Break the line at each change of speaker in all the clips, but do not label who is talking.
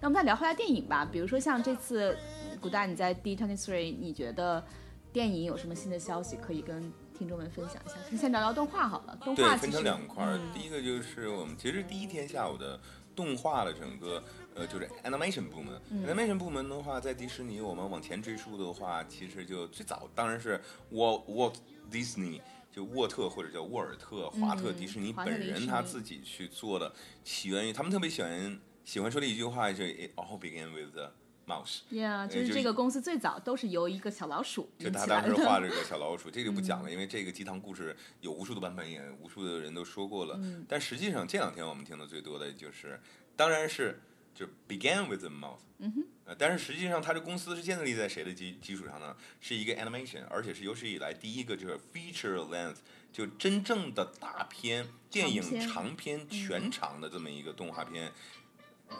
那我们再聊回来电影吧，比如说像这次古大你在 D twenty three，你觉得电影有什么新的消息可以跟听众们分享一下？先聊聊动画好了，动画
分成两块，第一个就是我们其实第一天下午的动画的整个。呃，就是 animation 部门，animation 部门的话，在迪士尼，我们往前追溯的话，其实就最早当然是沃沃 Disney，就沃特或者叫沃尔特华特迪士尼本人他自己去做的，起源于他们特别喜欢喜欢说的一句话，就 It all began with the mouse。
Yeah，就是这个公司最早都是由一个小老鼠
就他当时画这个小老鼠，这就不讲了，因为这个鸡汤故事有无数的版本，也无数的人都说过了。但实际上这两天我们听的最多的就是，当然是。就 began with the mouse”
嗯哼，
呃，但是实际上它这公司是建立在谁的基基础上呢？是一个 animation，而且是有史以来第一个就是 feature length，就真正的大片电影长片全长的这么一个动画片，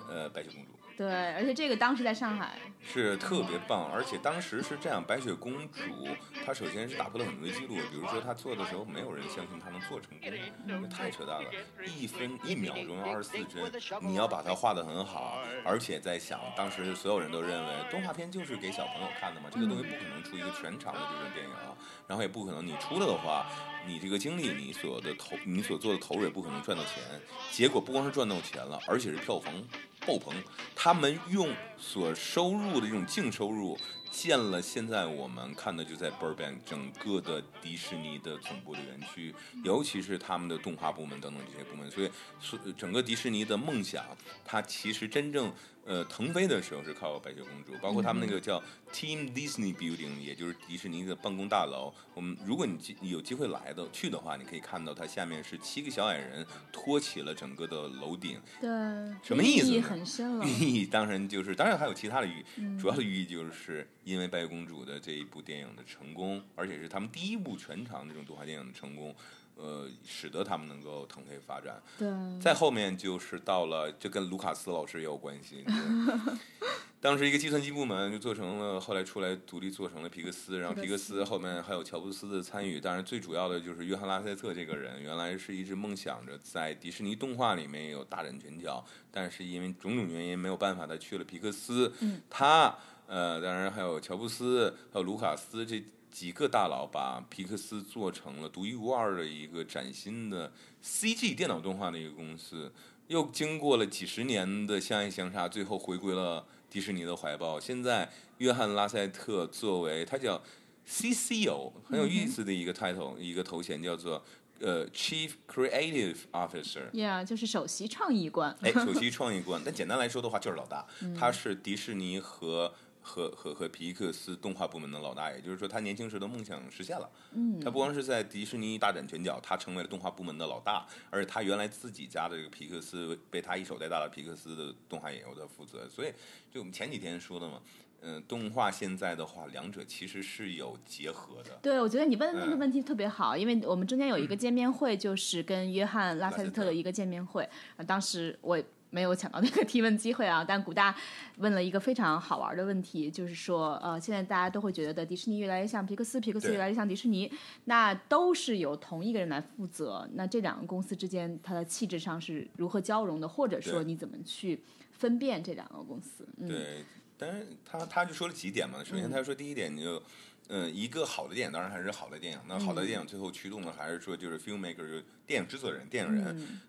呃，白雪公主。
对，而且这个当时在上海
是特别棒，而且当时是这样，白雪公主她首先是打破了很多的记录，比如说她做的时候没有人相信她能做成功，因为太扯淡了，一分一秒钟二十四帧，你要把它画得很好，而且在想当时所有人都认为动画片就是给小朋友看的嘛，这个东西不可能出一个全长的这种电影啊，然后也不可能你出了的话，你这个精力你所的投你所做的投入也不可能赚到钱，结果不光是赚到钱了，而且是票房。爆棚，他们用所收入的这种净收入建了现在我们看的就在 Burbank 整个的迪士尼的总部的园区，尤其是他们的动画部门等等这些部门，所以所整个迪士尼的梦想，它其实真正。呃，腾飞的时候是靠白雪公主，包括他们那个叫 Team Disney Building，也就是迪士尼的办公大楼。我们如果你有机会来的去的话，你可以看到它下面是七个小矮人托起了整个的楼顶。
对，
什么意思？
寓意很深了。寓
意当然就是，当然还有其他的寓意，主要的寓意就是因为白雪公主的这一部电影的成功，而且是他们第一部全长这种动画电影的成功。呃，使得他们能够腾飞发展。
对，
再后面就是到了，这跟卢卡斯老师也有关系。当时一个计算机部门就做成了，后来出来独立做成了皮克斯，然后皮克斯后面还有乔布斯的参与。当然，最主要的就是约翰拉塞特这个人，原来是一直梦想着在迪士尼动画里面有大展拳脚，但是因为种种原因没有办法，他去了皮克斯。
嗯，
他呃，当然还有乔布斯，还有卢卡斯这。几个大佬把皮克斯做成了独一无二的一个崭新的 CG 电脑动画的一个公司，又经过了几十年的相爱相杀，最后回归了迪士尼的怀抱。现在，约翰拉塞特作为他叫 CCO，很有意思的一个 title，一个头衔叫做呃 Chief Creative Officer。
Yeah，就是首席创意官。
哎，首 席创意官。但简单来说的话，就是老大。他是迪士尼和。和和和皮克斯动画部门的老大，也就是说，他年轻时的梦想实现了。
嗯，
他不光是在迪士尼大展拳脚，他成为了动画部门的老大，而且他原来自己家的这个皮克斯被他一手带大的皮克斯的动画也由他负责。所以，就我们前几天说的嘛，嗯，动画现在的话，两者其实是有结合的。
对，我觉得你问的那个问题特别好，因为我们中间有一个见面会，就是跟约翰拉塞斯特的一个见面会，当时我。没有抢到那个提问机会啊！但古大问了一个非常好玩的问题，就是说，呃，现在大家都会觉得迪士尼越来越像皮克斯，皮克斯越来越像迪士尼，那都是由同一个人来负责。那这两个公司之间，它的气质上是如何交融的？或者说，你怎么去分辨这两个公司？
对，但是他他就说了几点嘛。首先，他说第一点，你就，嗯，一个好的电影当然还是好的电影。那好的电影最后驱动的还是说，就是 filmmaker，电影制作人、电影人。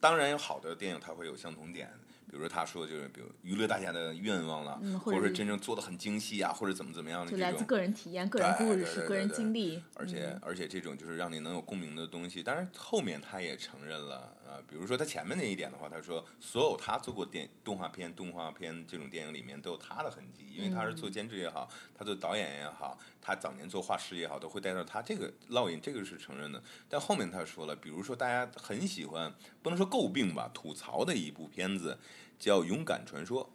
当然有好的电影，它会有相同点。比如说他说，就是比如娱乐大家的愿望了，或者是真正做的很精细啊，或者怎么怎么样的
就来自个人体验、个人故事、个人经历。
而且而且这种就是让你能有共鸣的东西。当然后面他也承认了，呃，比如说他前面那一点的话，他说所有他做过电动画片、动画片这种电影里面都有他的痕迹，因为他是做监制也好，他做导演也好，他早年做画师也好，都会带到他这个烙印，这个是承认的。但后面他说了，比如说大家很喜欢，不能说诟病吧，吐槽的一部片子。叫《勇敢传说》，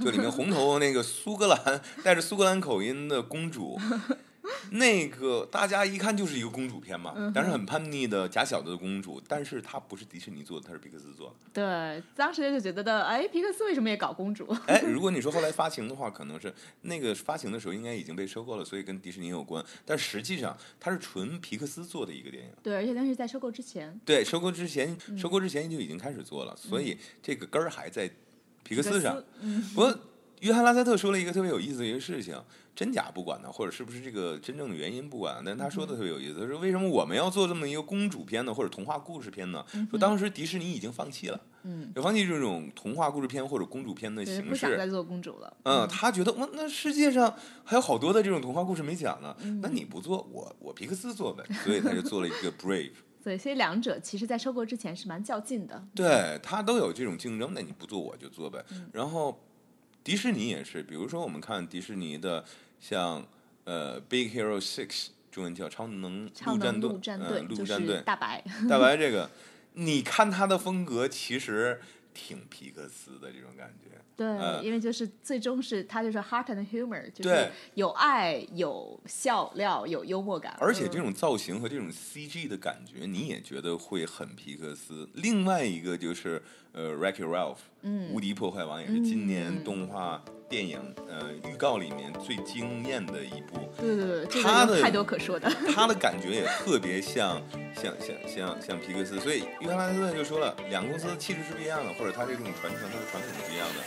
就里面红头那个苏格兰带着苏格兰口音的公主，那个大家一看就是一个公主片嘛，但是很叛逆的假小子的公主，但是她不是迪士尼做的，她是皮克斯做的。
对，当时就觉得的，哎，皮克斯为什么也搞公主？
哎，如果你说后来发行的话，可能是那个发行的时候应该已经被收购了，所以跟迪士尼有关。但实际上，它是纯皮克斯做的一个电影。
对，而且当时在收购之前。
对，收购之前，收购之前就已经开始做了，所以这个根儿还在。皮克斯上。
嗯，
不过，约翰拉塞特说了一个特别有意思的一个事情，真假不管呢，或者是不是这个真正的原因不管，但他说的特别有意思，他说为什么我们要做这么一个公主片呢，或者童话故事片呢？说当时迪士尼已经放弃了，
嗯，
就放弃这种童话故事片或者公主片的
对，
形
不想再
式。
做公主了。
嗯，他觉得哇，那世界上还有好多的这种童话故事没讲呢，
嗯
那你不做，我我皮克斯做呗，所以他就做了一个 Brave。
对，所以两者其实在收购之前是蛮较劲的。
对他都有这种竞争，那你不做我就做呗。
嗯
然后迪士尼也是，比如说我们看迪士尼的像呃《Big Hero Six》，中文叫《超能陆战队》，
陆战队
嗯，陆战队
大白，
大白这个，你看他的风格其实挺皮克斯的这种感觉。
对，
嗯
因为就是最终是他就是 heart and humor，就是有爱、有笑料、有幽默感，
而且这
嗯
种造型和这种 CG 的感觉，你也觉得会很皮克斯。另外一个就是呃，Wreck-It Ralph，
嗯
无敌破坏王也是今年动画电影呃预告里面最惊艳的一部。
对对对，
他的
太多可说的。
他的感觉也特别 像像像像像皮克斯，所以约翰莱斯特就说了，两个公司的气质是不一样的，或者他这种传承，他的传统是不一样的。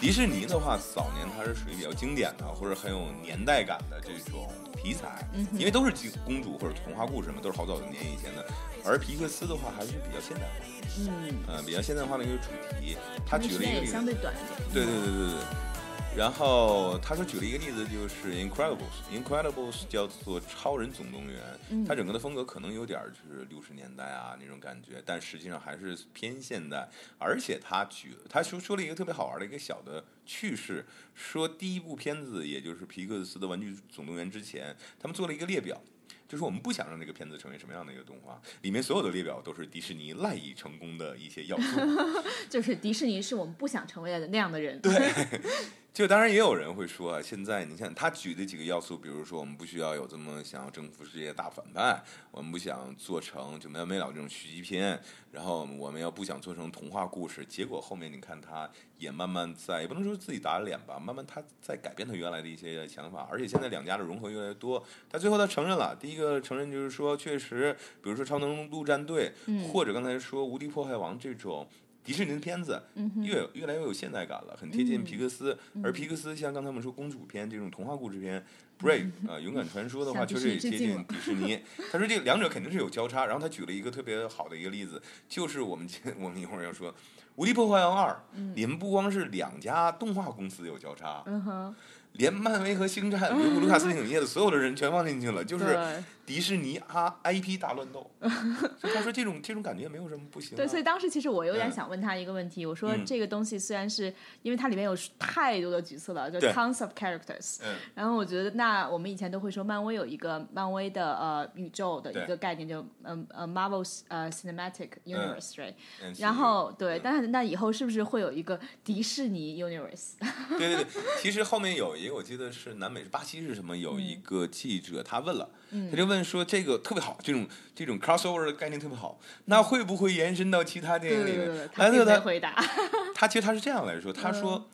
迪士尼的话，早年它是属于比较经典的，或者很有年代感的这种题材，
嗯
因为都是公主或者童话故事嘛，都是好早的年以前的。而皮克斯的话，还是比较现代化，
嗯，
呃，比较现代化的一个主题。他举了一个例子
相，对短一点。
对对对对对。然后他说举了一个例子，就是 Incredibles，Incredibles 叫做超人总动员，
嗯
它整个的风格可能有点儿就是六十年代啊那种感觉，但实际上还是偏现代。而且他举他说说了一个特别好玩的一个小的趣事，说第一部片子也就是皮克斯的《玩具总动员》之前，他们做了一个列表。就是我们不想让这个片子成为什么样的一个动画，里面所有的列表都是迪士尼赖以成功的一些要素。
就是迪士尼是我们不想成为的那样的人。
对，就当然也有人会说啊，现在你看他举的几个要素，比如说我们不需要有这么想要征服世界的大反派，我们不想做成就没完没了这种续集片，然后我们要不想做成童话故事，结果后面你看他也慢慢在，也不能说自己打脸吧，慢慢他在改变他原来的一些想法，而且现在两家的融合越来越多，他最后他承认了，第一个承认就是说，确实，比如说超能陆战队，或者刚才说无敌破坏王这种。迪士尼的片子越越来越有现代感了，很贴近皮克斯。而皮克斯像刚才我们说公主片这种童话故事片，Brave 啊、勇敢传说的话，确实也接近迪士尼。他说这两者肯定是有交叉，然后他举了一个特别好的一个例子，就是我们今我们一会儿要说《无敌破坏王二》，你们不光是两家动画公司有交叉，
嗯哼，
连漫威和星战、维布卢卡斯影业的所有的人全放进去了，就是迪士尼啊 IP 大乱斗。所以他说这种这种感觉没有什么不行、啊。
对，所以当时其实我有点
嗯。
想问他一个问题，我说
嗯。
这个东西虽然是因为它里面有太多的角色了，就
对。
tons of characters，
嗯，
然后我觉得那我们以前都会说漫威有一个漫威的呃宇宙的一个概念，就嗯呃 Marvel 呃 Cinematic Universe right，
嗯。
然后对，
嗯。
但是那以后是不是会有一个迪士尼 Universe？
对对对，其实后面有一个，我记得是南美是巴西是什么，有一
嗯
个记者他问了，他就问说这个特别好，这种这种 crossover 的概念特别好，那会不会延伸到其他电影里面
对对对对，？他回答。
他其实他是这样来说，他
嗯
说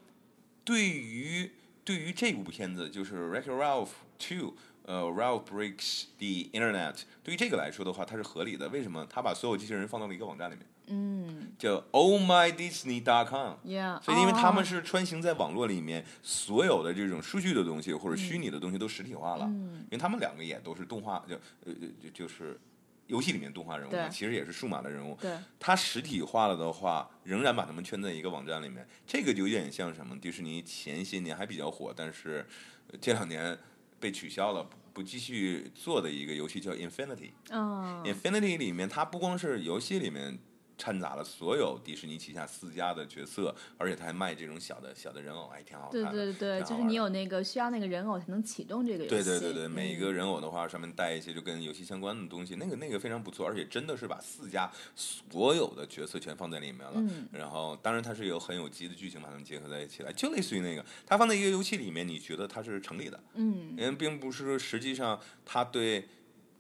对于对于这部片子就是 Wreck-It Ralph Two。呃，Ralph Breaks the Internet，对于这个来说的话，它是合理的。为什么？他把所有机器人放到了一个网站里面，
嗯
叫 Oh My Disney.com。
，Yeah，
所以，因为他们
哦
是穿行在网络里面，所有的这种数据的东西或者虚拟的东西都实体化了。
嗯
因为他们两个也都是动画，就呃就就是游戏里面动画人物嘛，其实也是数码的人物。
对，
它实体化了的话，仍然把他们圈在一个网站里面，这个就有点像什么？迪士尼前些年还比较火，但是呃这两年被取消了，不不继续做的一个游戏叫 Infinity。
嗯
Infinity 里面，它不光是游戏里面掺杂了所有迪士尼旗下四家的角色，而且他还卖这种小的小的人偶，还挺好看
对
的。
对对，就是你有那个需要那个人偶才能启动这个游戏。
对对对对，每一个
嗯
人偶的话，上面带一些就跟游戏相关的东西，那个那个非常不错，而且真的是把四家所有的角色全放在里面了。
嗯
然后，当然它是有很有机的剧情把它们结合在一起来，就类似于那个它放在一个游戏里面，你觉得它是成立的，
嗯
因为并不是说实际上它对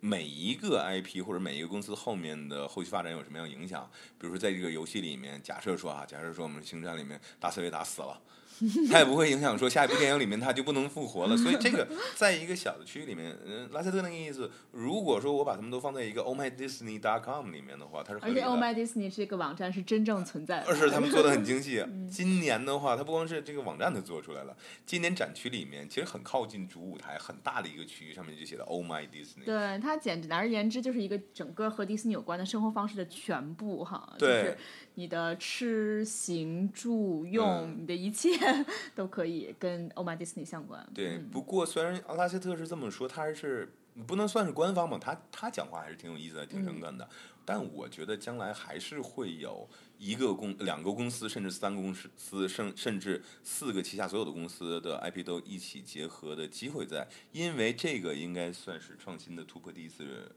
每一个 IP 或者每一个公司后面的后续发展有什么样的影响。比如说在这个游戏里面，假设说啊，假设说我们星战里面大刺猬打死了，它也不会影响说下一部电影里面它就不能复活了。所以这个 在一个小的区域里面，嗯，拉塞特那个意思，如果说我把他们都放在一个 Oh My Disney dot com 里面的话，它是合
而且。Oh My Disney 这个网站是真正存在的。
而是他们做的很精细。
嗯
今年的话，它不光是这个网站它做出来了，今年展区里面其实很靠近主舞台，很大的一个区域，上面就写的 Oh My Disney。
对它简直而言之就是一个整个和迪士尼有关的生活方式的全部哈，就
对
是你的吃行住用，
嗯
你的一切 都可以跟 Oh My Disney 相关。
对，
嗯
不过虽然阿拉斯特是这么说，他还是不能算是官方嘛，他他讲话还是挺有意思的，挺诚恳的。但我觉得将来还是会有一个公、两个公司，甚至三个公司，甚甚至四个旗下所有的公司的 IP 都一起结合的机会在，因为这个应该算是创新的突破第一次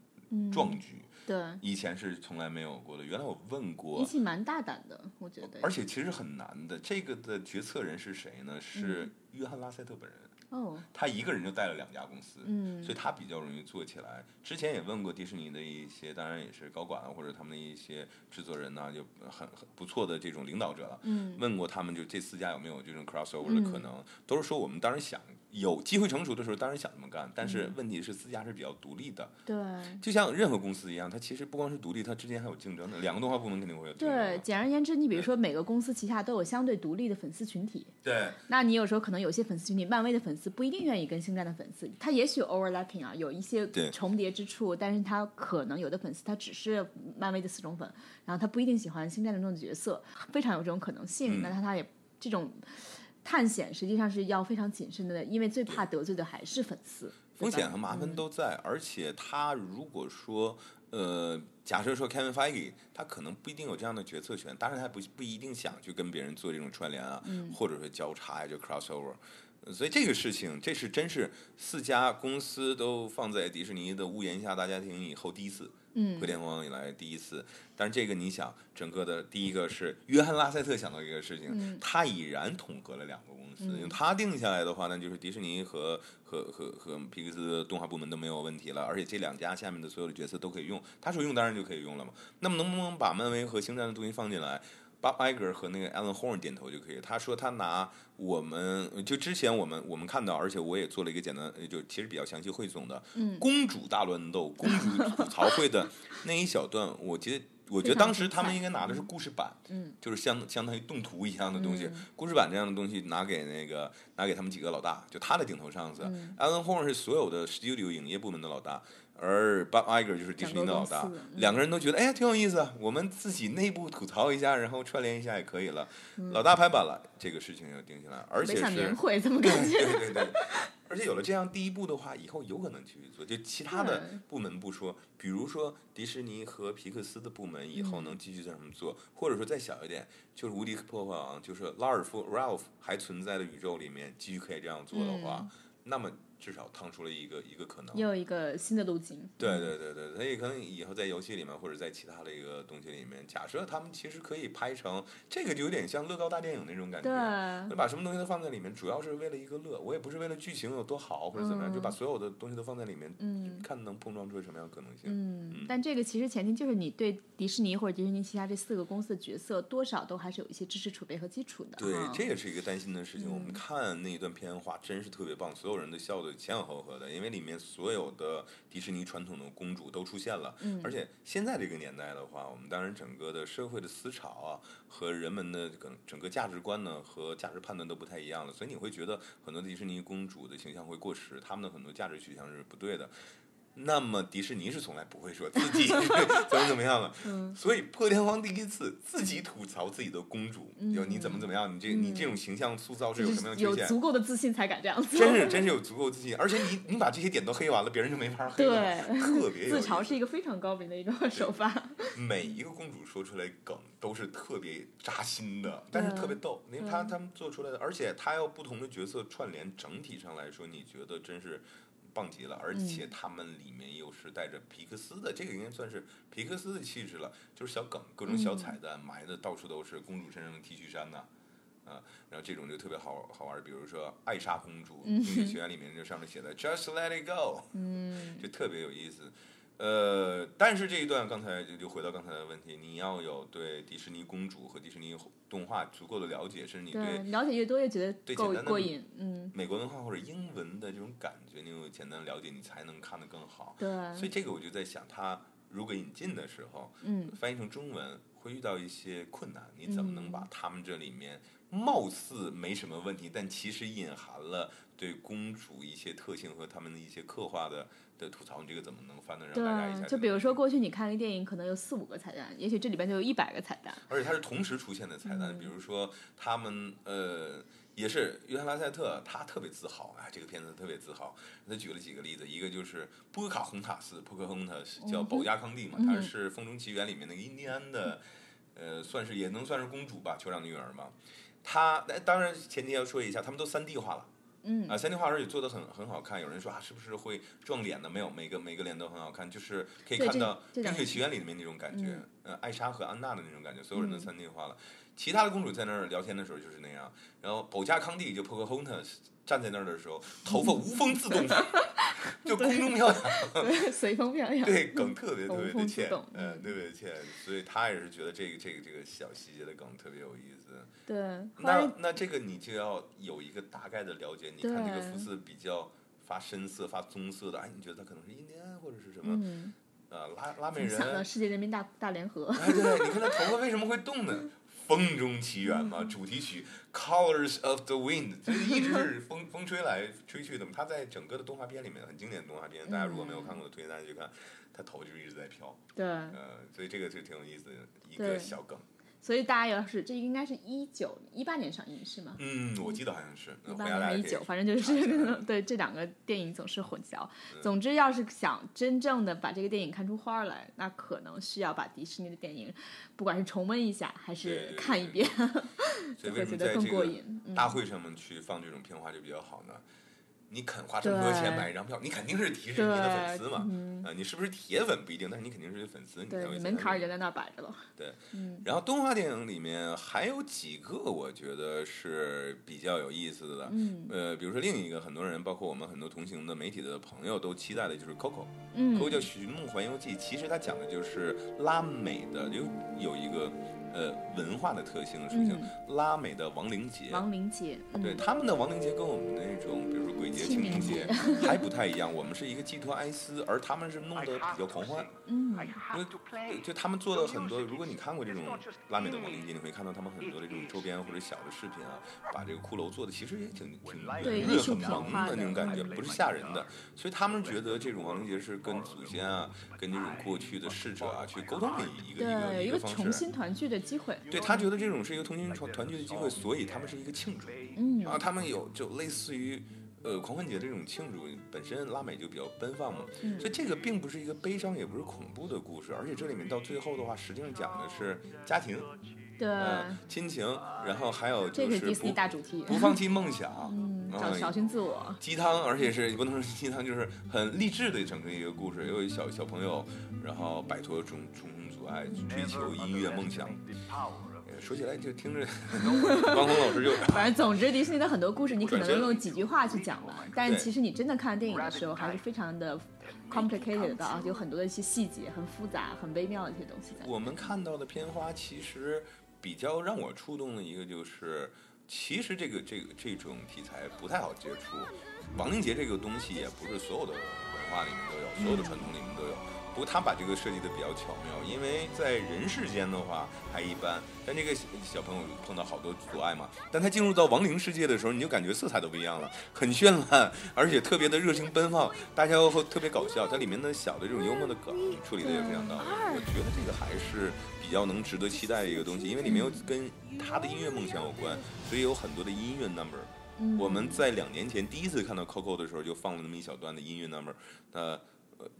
壮举，
对，
以前是从来没有过的。原来我问过
一，起蛮大胆的，我觉得。
而且其实很难的。这个的决策人是谁呢？是约翰拉塞特本人。
哦，
他一个人就带了两家公司，
嗯
所以他比较容易做起来。之前也问过迪士尼的一些，当然也是高管啊，或者他们的一些制作人呐、就很很不错的这种领导者了。
嗯
问过他们，就这四家有没有这种 crossover 的可能，都是说我们当时想有机会成熟的时候，当然想这么干，但
嗯
是问题是自家是比较独立的，
对。
就像任何公司一样，它其实不光是独立，它之间还有竞争的。两个动画部门肯定会有竞争
对，简而言之，你比如说每个公司旗下都有相对独立的粉丝群体，
对
那你有时候可能有些粉丝群体，漫威的粉丝不一定愿意跟星战的粉丝，他也许 overlapping 啊，有一些重叠之处，但是他可能有的粉丝他只是漫威的死忠粉，然后他不一定喜欢星战的这种角色，非常有这种可能性。
嗯
那他他也这种探险实际上是要非常谨慎的，因为最怕得罪的还是粉丝。
风险和麻烦都在，而且他如果说，呃，假设说 Kevin Feige，他可能不一定有这样的决策权，当然他不不一定想去跟别人做这种串联啊，或者说交叉呀，就 crossover。呃所以这个事情，这是真是四家公司都放在迪士尼的屋檐下大家庭以后第一次，
嗯
回天荒以来第一次。但是这个你想，整个的第一个是约翰拉塞特想到这个事情，
嗯
他已然统合了两个公司，用他定下来的话，那就是迪士尼和和和和皮克斯动画部门都没有问题了，而且这两家下面的所有的角色都可以用，他说用当然就可以用了嘛。那么能不能把漫威和星战的东西放进来？巴艾格和那个 Alan Horn 点头就可以。他说他拿我们就之前我们我们看到，而且我也做了一个简单，呃就其实比较详细汇总的，
嗯
公主大乱斗、公主吐槽会的那一小段，我觉得。我觉得当时他们应该拿的是故事版，
嗯
就是相相当于动图一样的东西，
嗯
故事版这样的东西拿给那个拿给他们几个老大，就他的顶头上司。
嗯
Alan Horn 是所有的 studio 影业部门的老大，而 Bob Iger 就是迪士尼的老大
两个
人都觉得哎呀挺有意思，我们自己内部吐槽一下，然后串联一下也可以了。老大拍板了，这个事情就定下来，而且是
年会怎么
对
感觉？
对对对，而且有了这样第一步的话，以后有可能继续做。就其他的部门不说，比如说迪士尼和皮克斯的部门以
嗯
后能继续在上面做，或者说再小一点，就是无敌破坏王，就是拉尔夫 Ralph 还存在的宇宙里面继续可以这样做的话，那么至少趟出了一个一个可能。
又有一个新的路径。
对对对对，所以可能以后在游戏里面或者在其他的一个东西里面，假设他们其实可以拍成这个，就有点像乐高大电影那种感觉。
对
把什么东西都放在里面，主要是为了一个乐。我也不是为了剧情有多好或者怎么样，
嗯
就把所有的东西都放在里面，
嗯
看能碰撞出什么样的可能性。
嗯，但这个其实前提就是你对迪士尼或者迪士尼旗下这四个公司的角色，多少都还是有一些知识储备和基础的。
对
哈，
这也是一个担心的事情。我
嗯
们看那一段片花真是特别棒，所有人都笑得前仰后合的，因为里面所有的迪士尼传统的公主都出现了。
嗯
而且现在这个年代的话，我们当然整个的社会的思潮啊，和人们的整整个价值观呢和价值判断都不太一样了，所以你会觉得很多迪士尼公主的形象会过时，他们的很多价值取向是不对的。那么迪士尼是从来不会说自己 怎么怎么样了，
嗯。
所以破天荒第一次自己吐槽自己的公主，就你怎么怎么样，你这你这种形象塑造是有什么样的缺陷？
嗯有足够的自信才敢这样做。
真是真是有足够自信，而且你你把这些点都黑完了，别人就没法黑了，特别有
自嘲是一个非常高明的一个手法。
每一个公主说出来梗都是特别扎心的，但是特别逗，因为他他们做出来的，而且他要不同的角色串联，整体上来说，你觉得真是棒极了。而且他们里面又是带着皮克斯的，这个应该算是皮克斯的气质了，就是小梗，各种小彩蛋埋的到处都是，公主身上的 T 恤衫呐、啊，然后这种就特别好好玩，比如说艾莎公主，冰雪奇缘里面就上面写的 Just Let It Go，
嗯
就特别有意思。呃，但是这一段刚才就就回到刚才的问题，你要有对迪士尼公主和迪士尼动画足够的了解，甚至你
对了解越多越觉得够
对简单的
过瘾，嗯，
美国文化或者英文的这种感觉，你有简单的了解，你才能看得更好。
对，
所以这个我就在想，它如果引进的时候，
嗯，
翻译成中文会遇到一些困难，你怎么能把他们这里面貌似没什么问题，但其实隐含了对公主一些特性和他们的一些刻画的的吐槽，你这个怎么能翻得让大家一下
对，就比如说过去你看一个电影，可能有四五个彩蛋，也许这里边就有一百个彩蛋，
而且它是同时出现的彩蛋，
嗯
比如说他们呃。也是约翰拉塞特，他特别自豪啊，这个片子特别自豪。他举了几个例子，一个就是波卡洪塔斯，波克洪塔斯叫保加康帝嘛，
嗯
她是《风中奇缘》里面那个印第安的，呃，算是也能算是公主吧，酋长的女儿嘛。她那当然前提要说一下，他们都三 D 化了。
嗯
啊，三 D 画而且做的很很好看。有人说啊，是不是会撞脸的？没有，每个每个脸都很好看，就是可以看到《冰雪奇缘》里面那种感觉，艾莎和安娜的那种感觉，所有人都
嗯
三 D 化了。其他的公主在那儿聊天的时候就是那样，然后保加康帝就 Pocahontas 站在那儿的时候，头发无风自动，就空中飘扬，
对，随风飘扬，
对，梗特别特别的欠嗯，
嗯
特别欠，所以他也是觉得这个这个这个小细节的梗特别有意思。
对，
那那这个你就要有一个大概的了解。你看这个肤色比较发深色、发棕色的，哎，你觉得他可能是印第安或者是什么？
嗯，
呃，拉拉美人，
想到世界人民大大联合，
哎，对，你看他头发为什么会动呢？风中奇缘嘛，主题曲《Colors of the Wind》，就一直是风 风吹来吹去的嘛。它在整个的动画片里面很经典的动画片，大家如果没有看过，推荐大家去看。它头就一直在飘，
对，
呃，所以这个就挺有意思的一个小梗。
所以大家要是这应该是一九一八年上映是吗？
嗯，我记得好像是。
一八还是一九，反正就是对这两个电影总是混淆。
嗯
总之，要是想真正的把这个电影看出花儿来，那可能需要把迪士尼的电影，不管是重温一下还是看一遍，就会觉得更过瘾。嗯
大会上面去放这种片花就比较好呢？你肯花这么多钱买一张票，你肯定是迪士尼的粉丝嘛。
嗯，
啊，你是不是铁粉不一定，但是你肯定是粉丝，你才
对门槛儿已经在那儿摆着了。
对，
嗯
然后动画电影里面还有几个我觉得是比较有意思的。
嗯
呃，比如说另一个很多人，包括我们很多同行的媒体的朋友都期待的就是《Coco》。
嗯
Coco 叫《寻梦环游记》，其实它讲的就是拉美的有有一个呃文化的特性属性，
嗯，
拉美的亡灵节。
亡灵节，嗯
对他们的亡灵节跟我们的那种，比如说鬼节、清
清明
明节 还不太一样。我们是一个寄托哀思，而他们是弄得比较狂欢。
嗯
因为就他们做的很多，如果你看过这种拉美的亡灵节，你会看到他们很多的这种周边或者小的视频啊，把这个骷髅做的其实也挺挺
对、
很萌的
的
那种感觉，不是吓人的。所以他们觉得这种亡灵节是跟祖先啊、跟这种过去的逝者啊去沟通的一个一个
对，一个
一个方式。
重新团聚的机会。
对他觉得这种是一个同心团团聚的机会，所以他们是一个庆祝。
嗯
啊，他们有就类似于呃狂欢节这种庆祝，本身拉美就比较奔放嘛，
嗯
所以这个并不是一个悲伤，也不是恐怖的故事，而且这里面到最后的话，实际上讲的是家庭，
对，
嗯、亲情，然后还有
这个是迪士尼
就是不
大主题。
不放弃梦想，
嗯，找
嗯
找寻自我。
鸡汤，而且是不能说鸡汤，就是很励志的整个一个故事。有一小小朋友，然后摆脱种重重阻碍，追求音乐梦想。呃说起来就听着，汪峰老师就
反正总之，迪士尼的很多故事你可能用几句话去讲完，但是其实你真的看电影的时候，还是非常的 complicated 的啊，有很多的一些细节，很复杂、很微妙的一些东西在。
我们看到的片花，其实比较让我触动的一个就是，其实这个这个这种题材不太好接触。亡灵节这个东西也不是所有的文化里面都有，所有的传统里面都有。不过他把这个设计的比较巧妙，因为在人世间的话还一般，但这个小小朋友碰到好多阻碍嘛。但他进入到亡灵世界的时候，你就感觉色彩都不一样了，很绚烂，而且特别的热情奔放，大家会特别搞笑。它里面的小的这种幽默的梗处理的也非常到位，我觉得这个还是比较能值得期待的一个东西，因为里面有跟他的音乐梦想有关，所以有很多的音乐 number。
嗯
我们在两年前第一次看到 Coco 的时候，就放了那么一小段的音乐 number，那呃，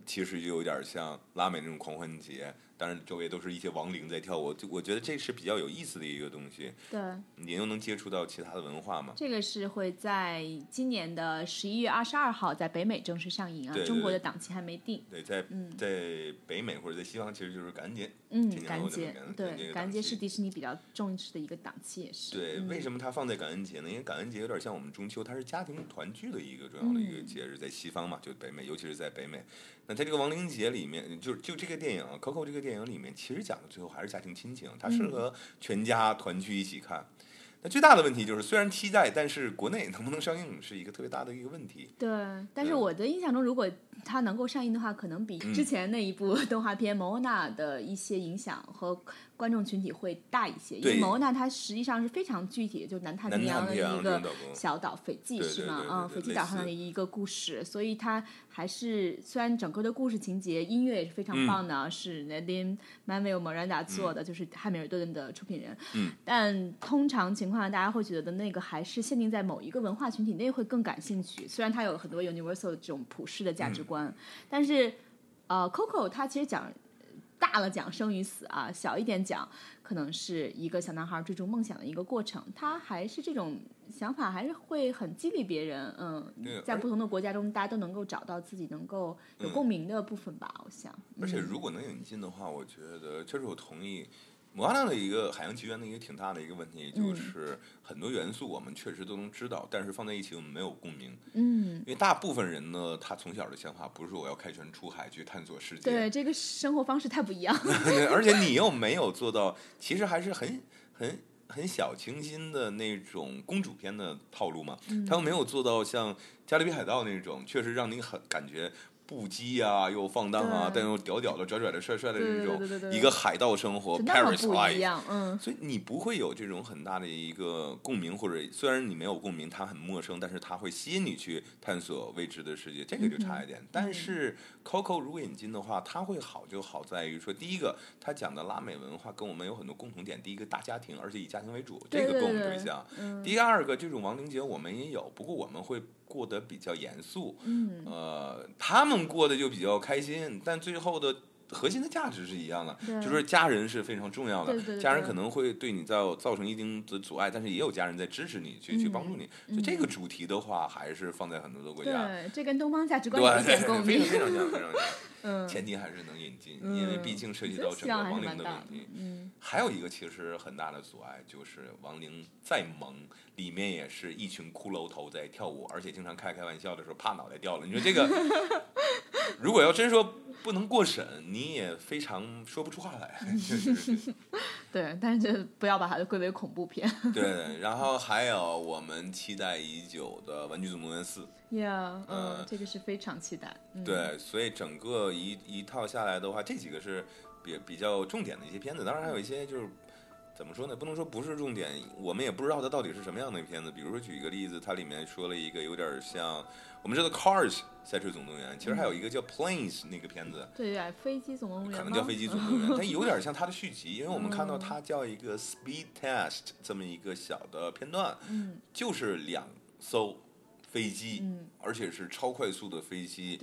其实就有点像拉美那种狂欢节，当然周围都是一些亡灵在跳舞，就我觉得这是比较有意思的一个东西。
对，
你又能接触到其他的文化吗？
这个是会在今年的十一月二十二号在北美正式上映啊，
对对
中国的档期还没定。
对，在
嗯
在北美或者在西方，其实就是感恩节。
嗯感恩节对，感恩节是迪士尼比较重视的一个档期，也是。
对，
嗯
为什么它放在感恩节呢？因为感恩节有点像我们中秋，它是家庭团聚的一个重要的一
嗯
个节日，在西方嘛，就北美，尤其是在北美。那在这个亡灵节里面，就就这个电影啊《Coco》这个电影里面，其实讲的最后还是家庭亲情，它适
嗯
合全家团聚一起看。那最大的问题就是，虽然期待，但是国内能不能上映是一个特别大的一个问题。
对，但是我的印象中，如果它能够上映的话，可能比
嗯
之前那一部 动画片《蒙娜》的一些影响和观众群体会大一些。因为
对
莫娜它实际上是非常具体的，就南太平洋的一个小岛斐济是吗？
对对
嗯，斐济岛上的一个故事，所以它还是虽然整个的故事情节、音乐也是非常
嗯
棒的，是 Nadine Manuel Miranda 做的，就是汉密尔顿的出品人。
嗯，
但通常情况下，大家会觉得那个还是限定在某一个文化群体内会更感兴趣。虽然它有很多 universal 这种普世的价值观，但是呃，Coco 它其实讲大了讲生与死啊，小一点讲可能是一个小男孩追逐梦想的一个过程。他还是这种想法，还是会很激励别人。嗯在不同的国家中，大家都能够找到自己能够有
嗯
共鸣的部分吧。我想，
而且
嗯
如果能引进的话，我觉得确实我同意。摩阿娜的一个海洋奇缘的一个挺大的一个问题，
嗯
就是很多元素我们确实都能知道，但是放在一起我们没有共鸣。
嗯，
因为大部分人呢，他从小的想法不是说我要开船出海去探索世界，
对，这个生活方式太不一样。
而且你又没有做到，其实还是很很很小清新的那种公主片的套路嘛。
嗯
他又没有做到像《加勒比海盗》那种，确实让你很感觉不羁啊，又放荡啊，但又屌屌的、拽拽的、帅帅的这种一个海盗生活 （Paris
不一
Life）。
样，嗯，
所以你不会有这种很大的一个共鸣，或者虽然你没有共鸣，它很陌生，但是它会吸引你去探索未知的世界，这个就差一点。但是 Coco 如果引进的话，它会好就好在于说，第一个，它讲的拉美文化跟我们有很多共同点。第一个，大家庭，而且以家庭为主，这个跟我们
对
对象。
嗯
第二个，这种亡灵节我们也有，不过我们会过得比较严肃。
嗯，
呃，他们过得就比较开心，但最后的核心的价值是一样的，就是家人是非常重要的。
对对对对
家人可能会对你造造成一定的阻碍，但是也有家人在支持你，去、去帮助你。
嗯
所以这个主题的话，还是放在很多的国家。
对，这跟东方价值观
对，
有一点共鸣
非常。非常像，非常像。
嗯，
前提还是能引进，
嗯
因为毕竟涉及到整个亡灵的问题。。
嗯，
还有一个其实很大的阻碍就是亡灵再萌，里面也是一群骷髅头在跳舞，而且经常开开玩笑的时候怕脑袋掉了。你说这个，如果要真说不能过审，你也非常说不出话来。就是
对，但是不要把它归为恐怖片。
对，然后还有我们期待已久的《玩具总动员四》。
Yeah，嗯
呃，
这个是非常期待。嗯、，
对，所以整个一一套下来的话，这几个是比比较重点的一些片子，当然还有一些就是。怎么说呢？不能说不是重点，我们也不知道它到底是什么样的片子。比如说举一个例子，它里面说了一个有点像我们知道《Cars》赛车总动员，其实还有一个叫《Planes》那个片子，
对对，飞机总动员
可能叫《飞机总动员》，但有点像它的续集，因为我们看到它叫一个 Speed Test 这么一个小的片段，
嗯
就是两艘飞机，
嗯，
而且是超快速的飞机，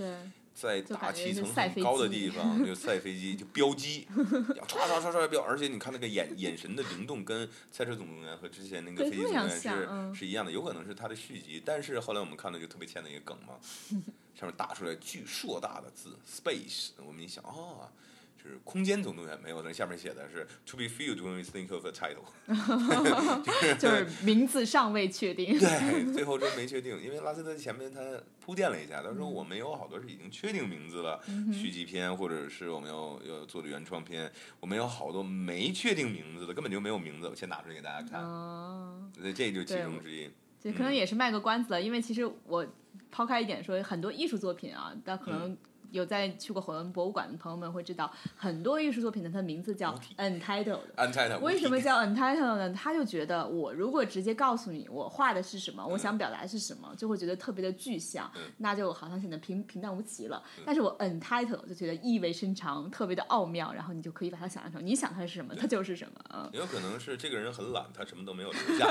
在大气层很高的地方就赛飞机，就飙机，要唰唰唰唰飙，而且你看那个眼眼神的灵动，跟《赛车总动员》和之前那个《飞机总动员是》
嗯
是一样的，有可能是它的续集。但是后来我们看到就特别欠的一个梗嘛，上面打出来巨硕大的字 “space”，我们一想啊。是空间总动员没有，那下面写的是 “to be filled when we think of a title”。
就是名字尚未确定。
对，最后说没确定，因为拉斯特前面他铺垫了一下，他说我们有好多是已经确定名字了，续集片或者是我们要要做的原创片，我们有好多没确定名字的，根本就没有名字，我先拿出来给大家看，
哦，
所以这就其中之一。
这可能也是卖个关子了，因为其实我抛开一点说，很多艺术作品啊，但可能有在去过火龙博物馆的朋友们会知道，很多艺术作品的它的名字叫 Untitled。
untitled
为什么叫 untitled 呢？他就觉得我如果直接告诉你我画的是什么，我想表达是什么，就会觉得特别的具象，
嗯
那就好像显得平平淡无奇了。但是我 untitled 就觉得意味深长，特别的奥妙，然后你就可以把它想象成你想它是什么，它就是什么啊，
也有可能是这个人很懒，他什么都没有留下。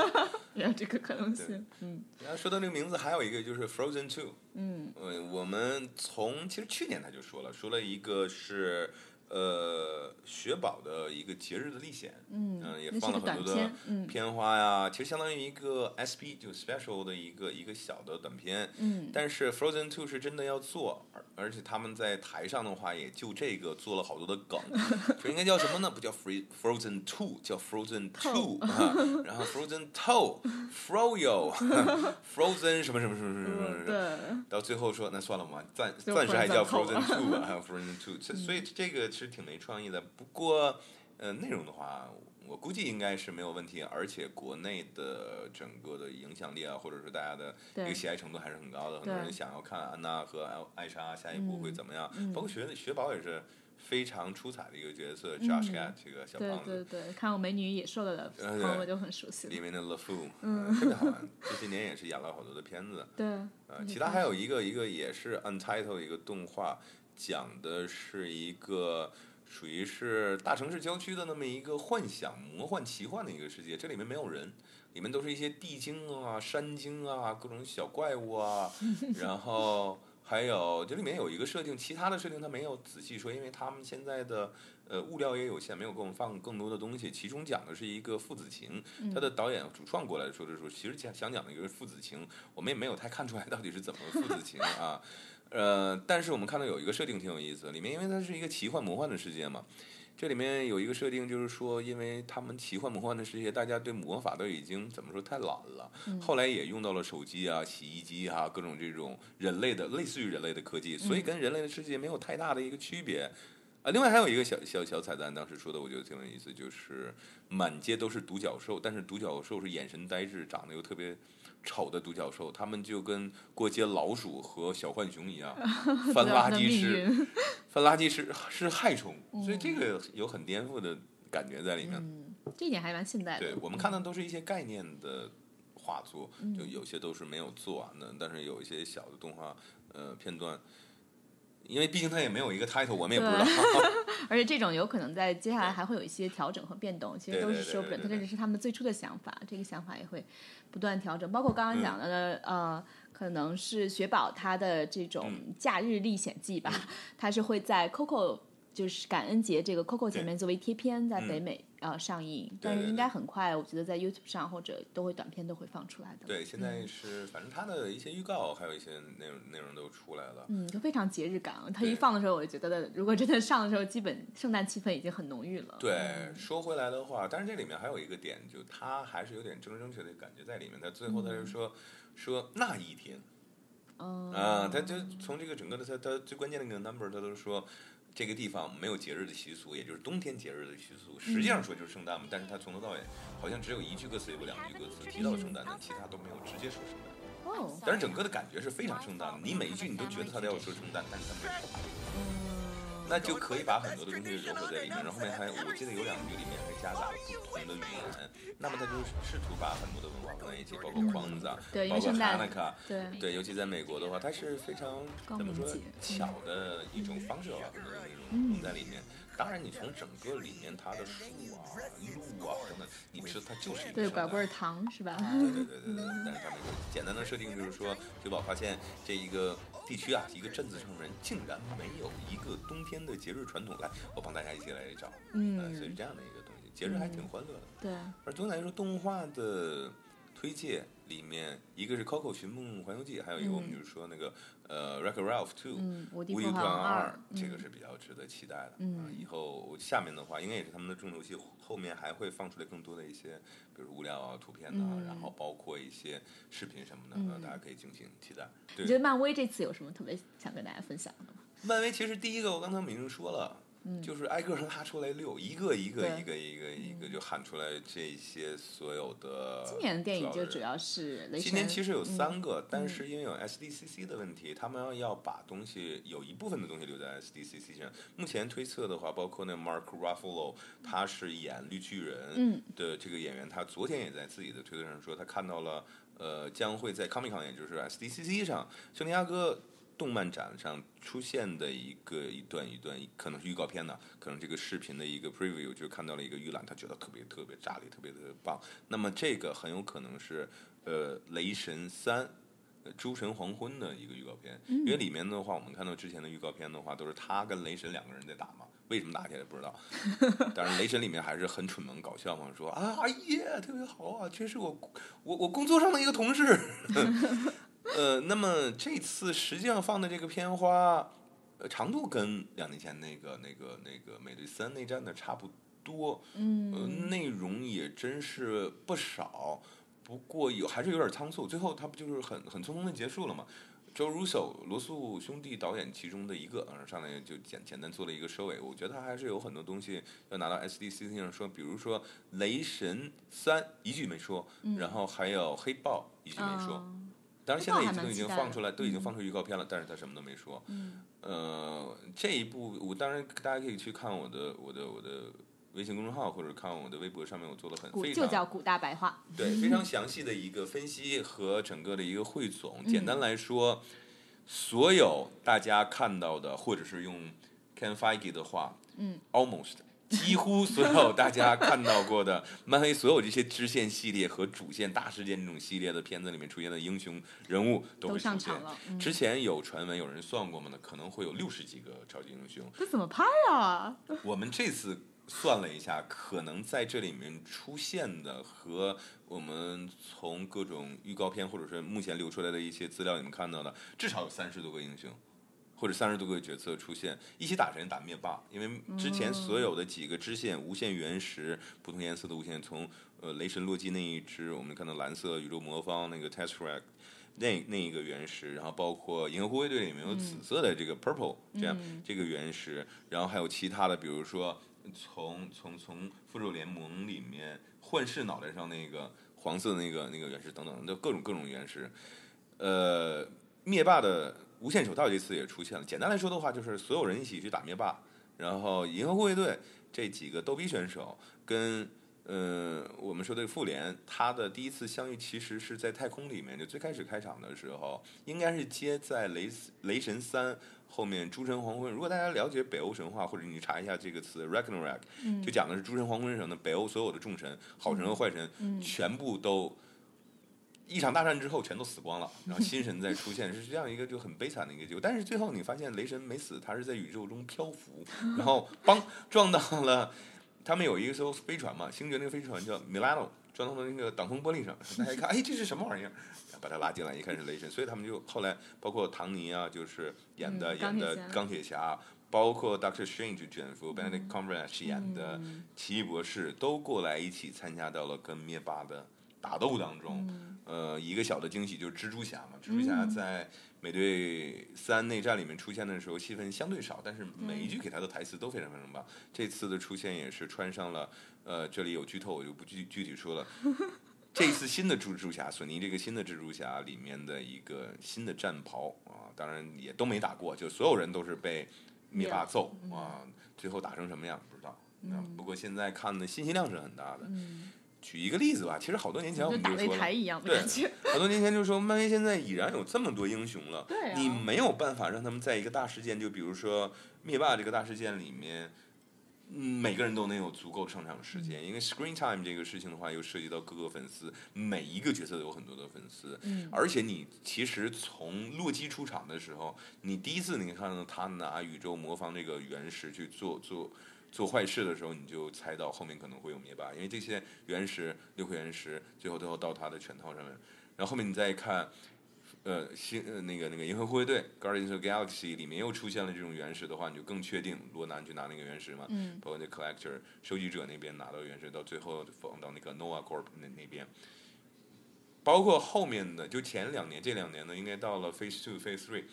然后这个 可能性，嗯
然后说到这个名字，还有一个就是 Frozen Two。
嗯，
我们从其实去年他就说了，说了一个是呃雪宝的一个节日的历险，
嗯，
也放了很多的
片，
花呀，其实相当于一个 SP 就 special 的一个一个小的短片。
嗯，
但是 Frozen Two 是真的要做，而而且他们在台上的话，也就这个做了好多的梗，这应该叫什么呢？不叫 Free Frozen Two，叫 Frozen Two 啊，然后 Frozen Toe Froyo Frozen 什么什么什么什么什么。
对，
到最后说那算了嘛，暂
就
暂时还叫
Frozen
Two 吧，还有 Frozen Two，所以这个是挺没创意的。不过，呃，内容的话，我估计应该是没有问题，而且国内的整个的影响力啊，或者是大家的一个喜爱程度还是很高的。很多人想要看安娜和艾艾莎下一步会怎么样，
嗯
包括雪雪宝也是非常出彩的一个角色、j o s h Gad 这个小胖子。
对对，看过《美女与野兽》的
呃对
朋友们就很熟悉了。
里面的 LeFou，嗯，特别好玩。这些年也是演了好多的片子。
对，
呃，其他还有一个一个也是 Untitled 一个动画，讲的是一个属于是大城市郊区的那么一个幻想、魔幻、奇幻的一个世界。这里面没有人，里面都是一些地精啊、山精啊、各种小怪物啊，然后还有这里面有一个设定，其他的设定他没有仔细说，因为他们现在的。呃，物料也有限，没有给我们放更多的东西。其中讲的是一个父子情，他的导演主创过来说的时候，其实讲想讲的一个父子情，我们也没有太看出来到底是怎么父子情啊。呃，但是我们看到有一个设定挺有意思，里面因为它是一个奇幻魔幻的世界嘛，这里面有一个设定就是说，因为他们奇幻魔幻的世界，大家对魔法都已经怎么说太懒了，后来也用到了手机啊、洗衣机啊各种这种人类的类似于人类的科技，所以跟人类的世界没有太大的一个区别。啊，另外还有一个小小小彩蛋，当时说的我觉得挺有意思，就是满街都是独角兽，但是独角兽是眼神呆滞，长得又特别丑的独角兽，他们就跟过街老鼠和小浣熊一样，翻垃圾
命
是翻垃圾是是害虫，所以这个有很颠覆的感觉在里面。
嗯，这一点还蛮现代的。
对我们看的都是一些概念的画作，就有些都是没有做完的，但是有一些小的动画呃片段。因为毕竟它也没有一个 title，我们也不知道。
而且这种有可能在接下来还会有一些调整和变动，其实都是说不准，它这只是他们最初的想法，这个想法也会不断调整。包括刚刚讲的的、呃，可能是雪宝他的这种
嗯。
假日历险记吧，他是会在 Coco 就是感恩节这个 Coco 前面作为贴片在北美、呃上映，但是应该很快，我觉得在 YouTube 上或者都会短片都会放出来的。
对，现在是反正它的一些预告，还有一些内容内容都出来了。
嗯，就非常节日感。它一放的时候，我就觉得，如果真的上的时候，基本圣诞气氛已经很浓郁了。
对，说回来的话，但是这里面还有一个点，就它还是有点正正确的感觉在里面。它最后他就说、说那一天
嗯，
啊，他就从这个整个的他他最关键的那个 number，他都是说。这个地方没有节日的习俗，也就是冬天节日的习俗。实际上说就是圣诞嘛，但是他从头到尾好像只有一句歌词，也不两句歌词提到了圣诞，但其他都没有直接说圣诞。
哦，
但是整个的感觉是非常圣诞的，你每一句你都觉得他都要说圣诞，但是他没有说。那就可以把很多的东西融合在里面，然后后面还我记得有两句里面还夹杂了不同的语言，那么他就试图把很多的文化放在一起，包括框子啊，
对
包括
为圣诞
Hanukkah，
对。
对，尤其在美国的话，它是非常怎么说巧的一种方式吧很多的内容在里面。当然，你从整个里面它的树啊、路啊等等，你知道它就是一个
对，拐棍儿糖是吧？
对对对对对，但是他们有简单的设定就是说，雪宝发现这一个地区啊，一个镇子上人竟然没有一个冬天的节日传统。来，我帮大家一起来找，
嗯
呃所以是这样的一个东西，节日还挺欢乐的。
对，
而总体来说，动画的推荐里面，一个是《Coco 寻梦环游记》，还有一个我们就是说那个呃《Ralph 2》。
嗯，无敌破坏
二
二，，
这个
嗯
是比较值得期待的。
嗯
啊以后下面的话，应该也是他们的重头戏，后面还会放出来更多的一些，比如物料啊、图片啊、
嗯
然后包括一些视频什么的，大家可以敬请期待。对
你觉，得漫威这次有什么特别想跟大家分享的吗？
漫威其实第一个我刚才已经说了。就是挨个拉出来溜，一个一个一个一个一个就喊出来这些所有的。
今年的电影就主
要。
是雷神。
今年其实有
嗯
三个，但是因为有 SDCC 的问题，他们要要把东西有一部分的东西留在 SDCC 上。目前推测的话，包括那 Mark Ruffalo，他是演绿巨人
嗯
的这个演员，他昨天也在自己的推特上说，他看到了呃将会在 Comic Con，也就是 SDCC 上，圣地亚哥。动漫展上出现的一个一段一段，可能是预告片呢，可能这个视频的一个 preview 就看到了一个预览，他觉得特别特别炸裂，特别特别棒。那么这个很有可能是呃《雷神三》《诸神黄昏》的一个预告片，因为里面的话，我们看到之前的预告片的话，都是他跟雷神两个人在打嘛。为什么打起来不知道？当然，雷神里面还是很蠢萌搞笑嘛，说啊耶，特别好啊，这是我我我工作上的一个同事。呃，那么这次实际上放的这个片花，长度跟两年前那个那个那个美队三内战的差不多，
嗯，
内容也真是不少。不过有还是有点仓促，最后他不就是很很匆匆的结束了嘛？Joe Russo 罗素兄弟导演其中的一个，上来就简简单做了一个收尾。我觉得他还是有很多东西要拿到 SDCC 上说，比如说雷神三一句没说，然后还有黑豹一句没说。当然现在已经都已经放出来，都已经放出预告片了，但是他什么都没说。呃，这一部我当然大家可以去看我的我的我的。微信公众号或者看我的微博上面，我做了很非
常就叫古大白话，
对非常详细的一个分析和整个的一个汇总。简单来说，所有大家看到的，或者是用 Ken Feige 的话，
嗯
，almost 几乎所有大家看到过的 漫威所有这些支线系列和主线大事件这种系列的片子里面出现的英雄人物
都
会
上场了。
之前有传闻，有人算过吗呢？可能会有六十几个超级英雄。
这怎么拍啊？
我们这次。算了一下，可能在这里面出现的和我们从各种预告片或者是目前流出来的一些资料里面看到的，至少有三十多个英雄，或者三十多个角色出现，一起打谁？打灭霸。因为之前所有的几个支线，无限原石，不同颜色的无限，从呃雷神洛基那一只，我们看到蓝色宇宙魔方那个 Tesseract，那那一个原石，然后包括银河护卫队里面有紫色的这个 Purple 这样这个原石，然后还有其他的，比如说。从从从复仇联盟里面幻视脑袋上那个黄色的那个那个原石等等就各种各种原石，呃，灭霸的无限手套这次也出现了。简单来说的话，就是所有人一起去打灭霸，然后银河护卫队这几个逗逼选手跟呃我们说的复联，他的第一次相遇其实是在太空里面，就最开始开场的时候，应该是接在雷雷神三。后面诸神黄昏，如果大家了解北欧神话，或者你查一下这个词 Ragnarok，就讲的是诸神黄昏什么的。北欧所有的众神，好神和坏神，全部都一场大战之后全都死光了，然后 新神再出现，是这样一个就很悲惨的一个结果。但是最后你发现雷神没死，他是在宇宙中漂浮，然后邦撞到了他们有一个艘飞船嘛，星爵那个飞船叫 Milano，撞到了那个挡风玻璃上，大家一看，哎，这是什么玩意儿？把他拉进来，一看是雷神，所以他们就后来包括唐尼啊，就是演的演的钢铁侠，包括 Doctor Strange 卷福 Benedict Cumberbatch 演的奇异博士，都过来一起参加到了跟灭霸的打斗当中。呃，一个小的惊喜就是蜘蛛侠嘛，蜘蛛侠在美队三内战里面出现的时候戏份相对少，但是每一句给他的台词都非常非常棒。这次的出现也是穿上了，呃，这里有剧透我就不具具体说了。这一次新的蜘蛛侠，索尼这个新的蜘蛛侠里面的一个新的战袍啊，当然也都没打过，就所有人都是被灭霸揍啊，最后打成什么样不知道。不过现在看的信息量是很大的。举一个例子吧，其实好多年前我们就说，对，好多年前就说漫威现在已然有这么多英雄了，你没有办法让他们在一个大事件，就比如说灭霸这个大事件里面。嗯，每个人都能有足够上场时间，因为 screen time 这个事情的话，又涉及到各个粉丝，每一个角色都有很多的粉丝，
嗯，
而且你其实从洛基出场的时候，你第一次你看到他拿宇宙魔方这个原石去做做做坏事的时候，你就猜到后面可能会有灭霸，因为这些原石六颗原石最后都要到他的拳套上面，然后后面你再看。呃，星呃那个那个银河护卫队 Guardians of Galaxy 里面又出现了这种原石的话，你就更确定罗南去拿那个原石嘛。
嗯。
包括那 Collector 收集者那边拿到原石，到最后放到那个 Nova Corp 那那边。包括后面的，就前两年这两年呢，应该到了 Phase Two、Phase Three，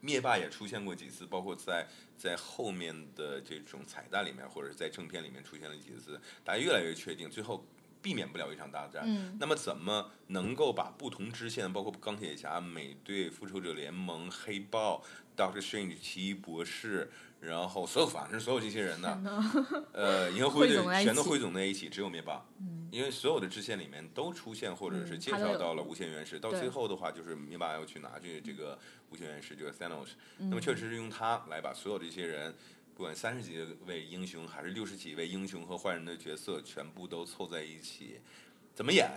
灭霸也出现过几次，包括在在后面的这种彩蛋里面，或者在正片里面出现了几次，大家越来越确定，最后。避免不了一场大战。
嗯。
那么怎么能够把不同支线，包括钢铁侠、美队、复仇者联盟、黑豹、Doctor Strange、奇异博士，然后所有反正所有这些人呢，呃，银河护卫队全都汇总在一起，只有灭霸。
嗯。
因为所有的支线里面都出现或者是介绍到了无限原石，到最后的话就是灭霸要去拿去这个无限原石，这个 Thanos。那么确实是用他来把所有这些人。不管三十几位英雄，还是六十几位英雄和坏人的角色，全部都凑在一起，怎么演？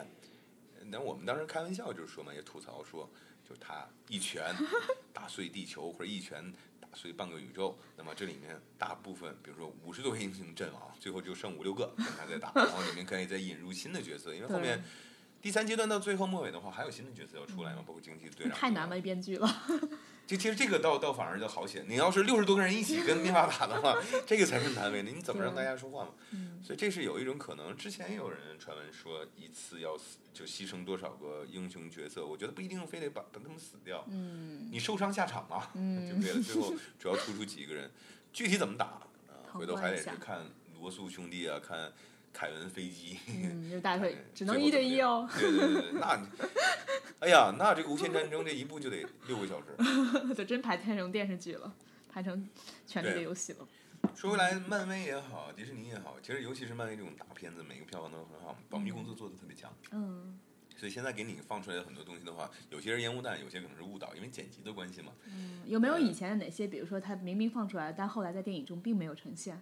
那我们当时开玩笑就是说嘛，也吐槽说，就他一拳 打碎地球，或者一拳打碎半个宇宙。那么这里面大部分，比如说五十多个英雄阵亡，最后就剩五六个 跟他在打，然后里面可以再引入新的角色，因为后面第三阶段到最后末尾的话，还有新的角色要出来嘛，包括惊奇队长。
太难为编剧了。
就 其实这个倒倒反而就好写，你要是六十多个人一起跟灭霸打的话，这个才是难为的。你怎么让大家说话嘛？
嗯
所以这是有一种可能。之前也有人传闻说一次要死就牺牲多少个英雄角色，我觉得不一定非得把把他们死掉，
嗯
你受伤下场嘛，
嗯
就为了。最后主要突出几个人，具体怎么打，回头还得是看罗素兄弟啊，看凯文飞机。
嗯，就大
腿
只能一对一哦，
对对对对，那你，哎呀，那这个无限战争这一部就得六个小时。
就真拍成电视剧了，拍成权力的游戏了。
说回来，漫威也好，迪士尼也好，其实尤其是漫威这种大片子，每个票房都很好，保密工作做的特别强。
嗯
所以现在给你放出来的很多东西的话，有些是烟雾弹，有些可能是误导，因为剪辑的关系嘛。
嗯，有没有以前的哪些，比如说它明明放出来了，但后来在电影中并没有呈现？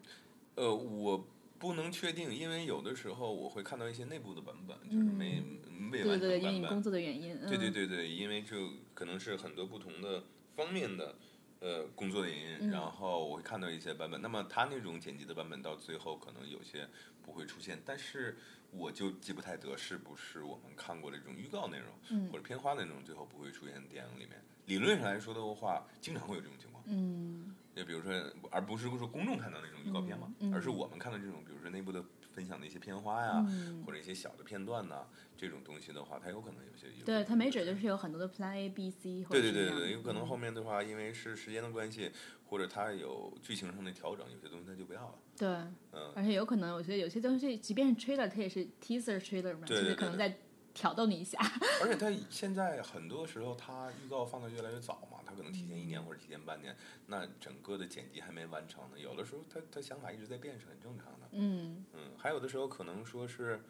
呃，我不能确定，因为有的时候我会看到一些内部的版本，就是没、未完成
对对对，因为工作的原因。嗯、
对对对对，因为这可能是很多不同的方面的呃工作的原因，
嗯
然后我会看到一些版本。那么他那种剪辑的版本到最后可能有些不会出现，但是我就记不太得是不是我们看过的这种预告内容、
嗯
或者片花内容最后不会出现电影里面。理论上来说的话，经常会有这种情况。
嗯
就比如说，而不是说公众看到那种预告片嘛，而是我们看到这种，比如说内部的分享的一些片花呀，
嗯，
或者一些小的片段呐，这种东西的话，它有可能有些有
对，
些
它没准就是有很多的 Plan A、B、C 或
对对对对对，有可能后面的话，因为是时间的关系，或者它有剧情上的调整，有些东西它就不要了。
对，
嗯，
而且有可能，我觉得有些东西，即便是 trailer，它也是 teaser trailer 嘛，就是可能在挑逗你一下。
而且 它现在很多时候它预告放的越来越早嘛，它可能提前一年或者提前半年，那整个的剪辑还没完成呢。有的时候他他想法一直在变是很正常的。
嗯
嗯，还有的时候可能说是，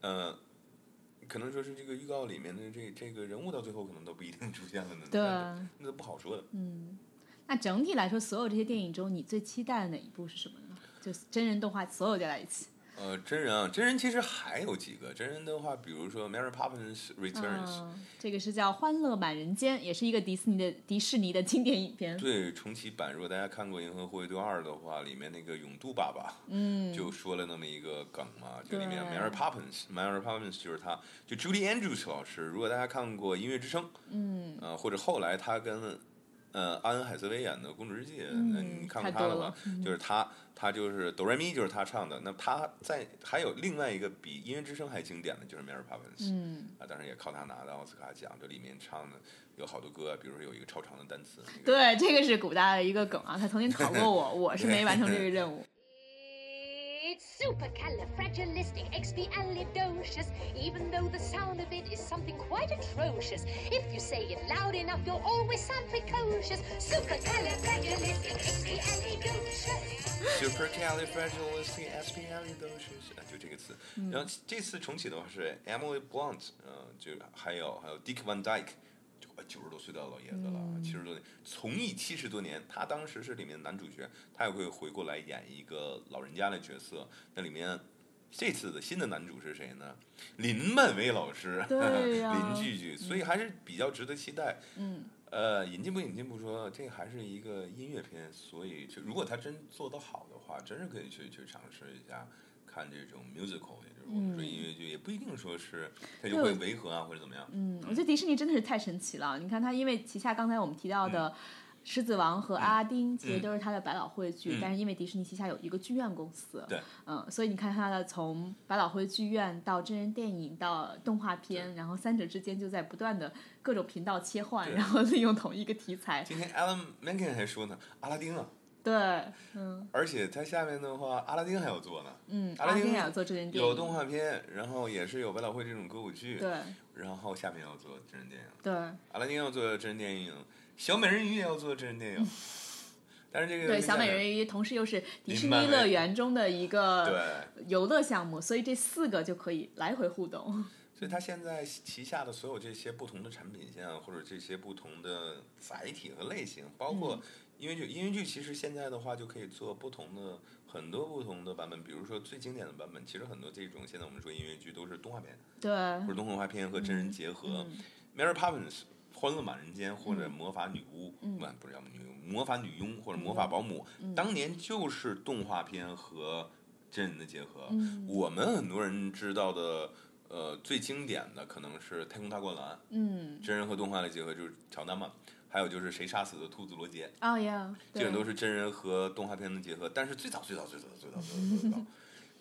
呃，可能说是这个预告里面的这这个人物到最后可能都不一定出现了呢。
对
那那都不好说的。
嗯。那整体来说，所有这些电影中，你最期待的哪一部是什么呢？就是真人动画，所有加在一起。
呃，真人啊，真人其实还有几个真人的话，比如说《Mary Poppins Returns》，
嗯，这个是叫《欢乐满人间》，也是一个迪士尼的迪士尼的经典影片。
对重启版，如果大家看过《银河护卫队二》的话，里面那个永渡爸爸
嗯，
就说了那么一个梗嘛，就里面 Mary Poppins，Mary Poppins 就是他，就 Julie Andrews 老师，如果大家看过《音乐之声》，
嗯。
呃，或者后来他跟呃阿恩海瑟薇演的《公主日记》，
嗯
那你看过他的吗？就是他，他就是哆来咪，就是他唱的。那他在还有另外一个比《音乐之声》还经典的，就是《Mary Poppins》
嗯，
啊，当然也靠他拿的奥斯卡奖。这里面唱的有好多歌，比如说有一个超长的单词。那个
对，这个是古大的一个梗啊，他曾经考过我，我是没完成这个任务。
It's supercalifragilisticexpialidocious, even though the sound of it is something quite atrocious. If you say it loud enough, you'll always sound precocious. Supercalifragilisticexpialidocious.
Supercalifragilisticexpialidocious，啊，就这个词。然后这次重启的话是 Emily Blunt，呃，就还有还有 Dick Van Dyke，就 九十多岁的老爷子了，七十多年，从艺七十多年。他当时是里面男主角，他也会回过来演一个老人家的角色。那里面这次的新的男主是谁呢？林漫威老师，林句句，所以还是比较值得期待。
嗯，
呃，引进不引进不说，这还是一个音乐片，所以就如果他真做得好的话，真是可以去去尝试一下看这种 musical，也就是我们说音乐剧，也不一定说是它就会违和啊或者怎么样。
嗯，我觉得迪士尼真的是太神奇了。你看它，因为旗下刚才我们提到的《狮子王》和《阿拉丁》，其实都是它的百老汇剧，
嗯。
但是因为迪士尼旗下有一个剧院公司，
对，
嗯，所以你看它的从百老汇剧院到真人电影到动画片，然后三者之间就在不断的各种频道切换，然后利用同一个题材，
今天 Alan Menken 还说呢，阿拉丁啊，
对，嗯
而且它下面的话，阿拉丁还要做呢，
嗯，
阿拉丁
阿丁也要做真人电影，
有动画片，然后也是有百老汇这种歌舞剧，
对
然后下面要做真人电影，
对
阿拉丁要做真人电影，小美人鱼也要做真人电影，但是这个
对，小美。人鱼同时又是迪士尼乐园中的一个
对，
游乐项目，所以这四个就可以来回互动。
所以它现在旗下的所有这些不同的产品线，或者这些不同的载体和类型，包括
嗯
音乐剧，音乐剧其实现在的话就可以做不同的很多不同的版本，比如说最经典的版本，其实很多这种现在我们说音乐剧都是动画片，
对，
或者动画片和真人结合。
嗯
Mary Poppins 欢乐满人间》或者《魔法女巫》，嗯，不是叫女巫，魔法女佣或者魔法保姆，当年就是动画片和真人的结合。我们很多人知道的，呃，最经典的可能是《太空大灌篮》，
嗯，
真人和动画的结合就是乔丹嘛。还有就是谁杀死的兔子罗杰，
哦呀，
基本都是真人和动画片的结合。但是最早最早最早最早最早最早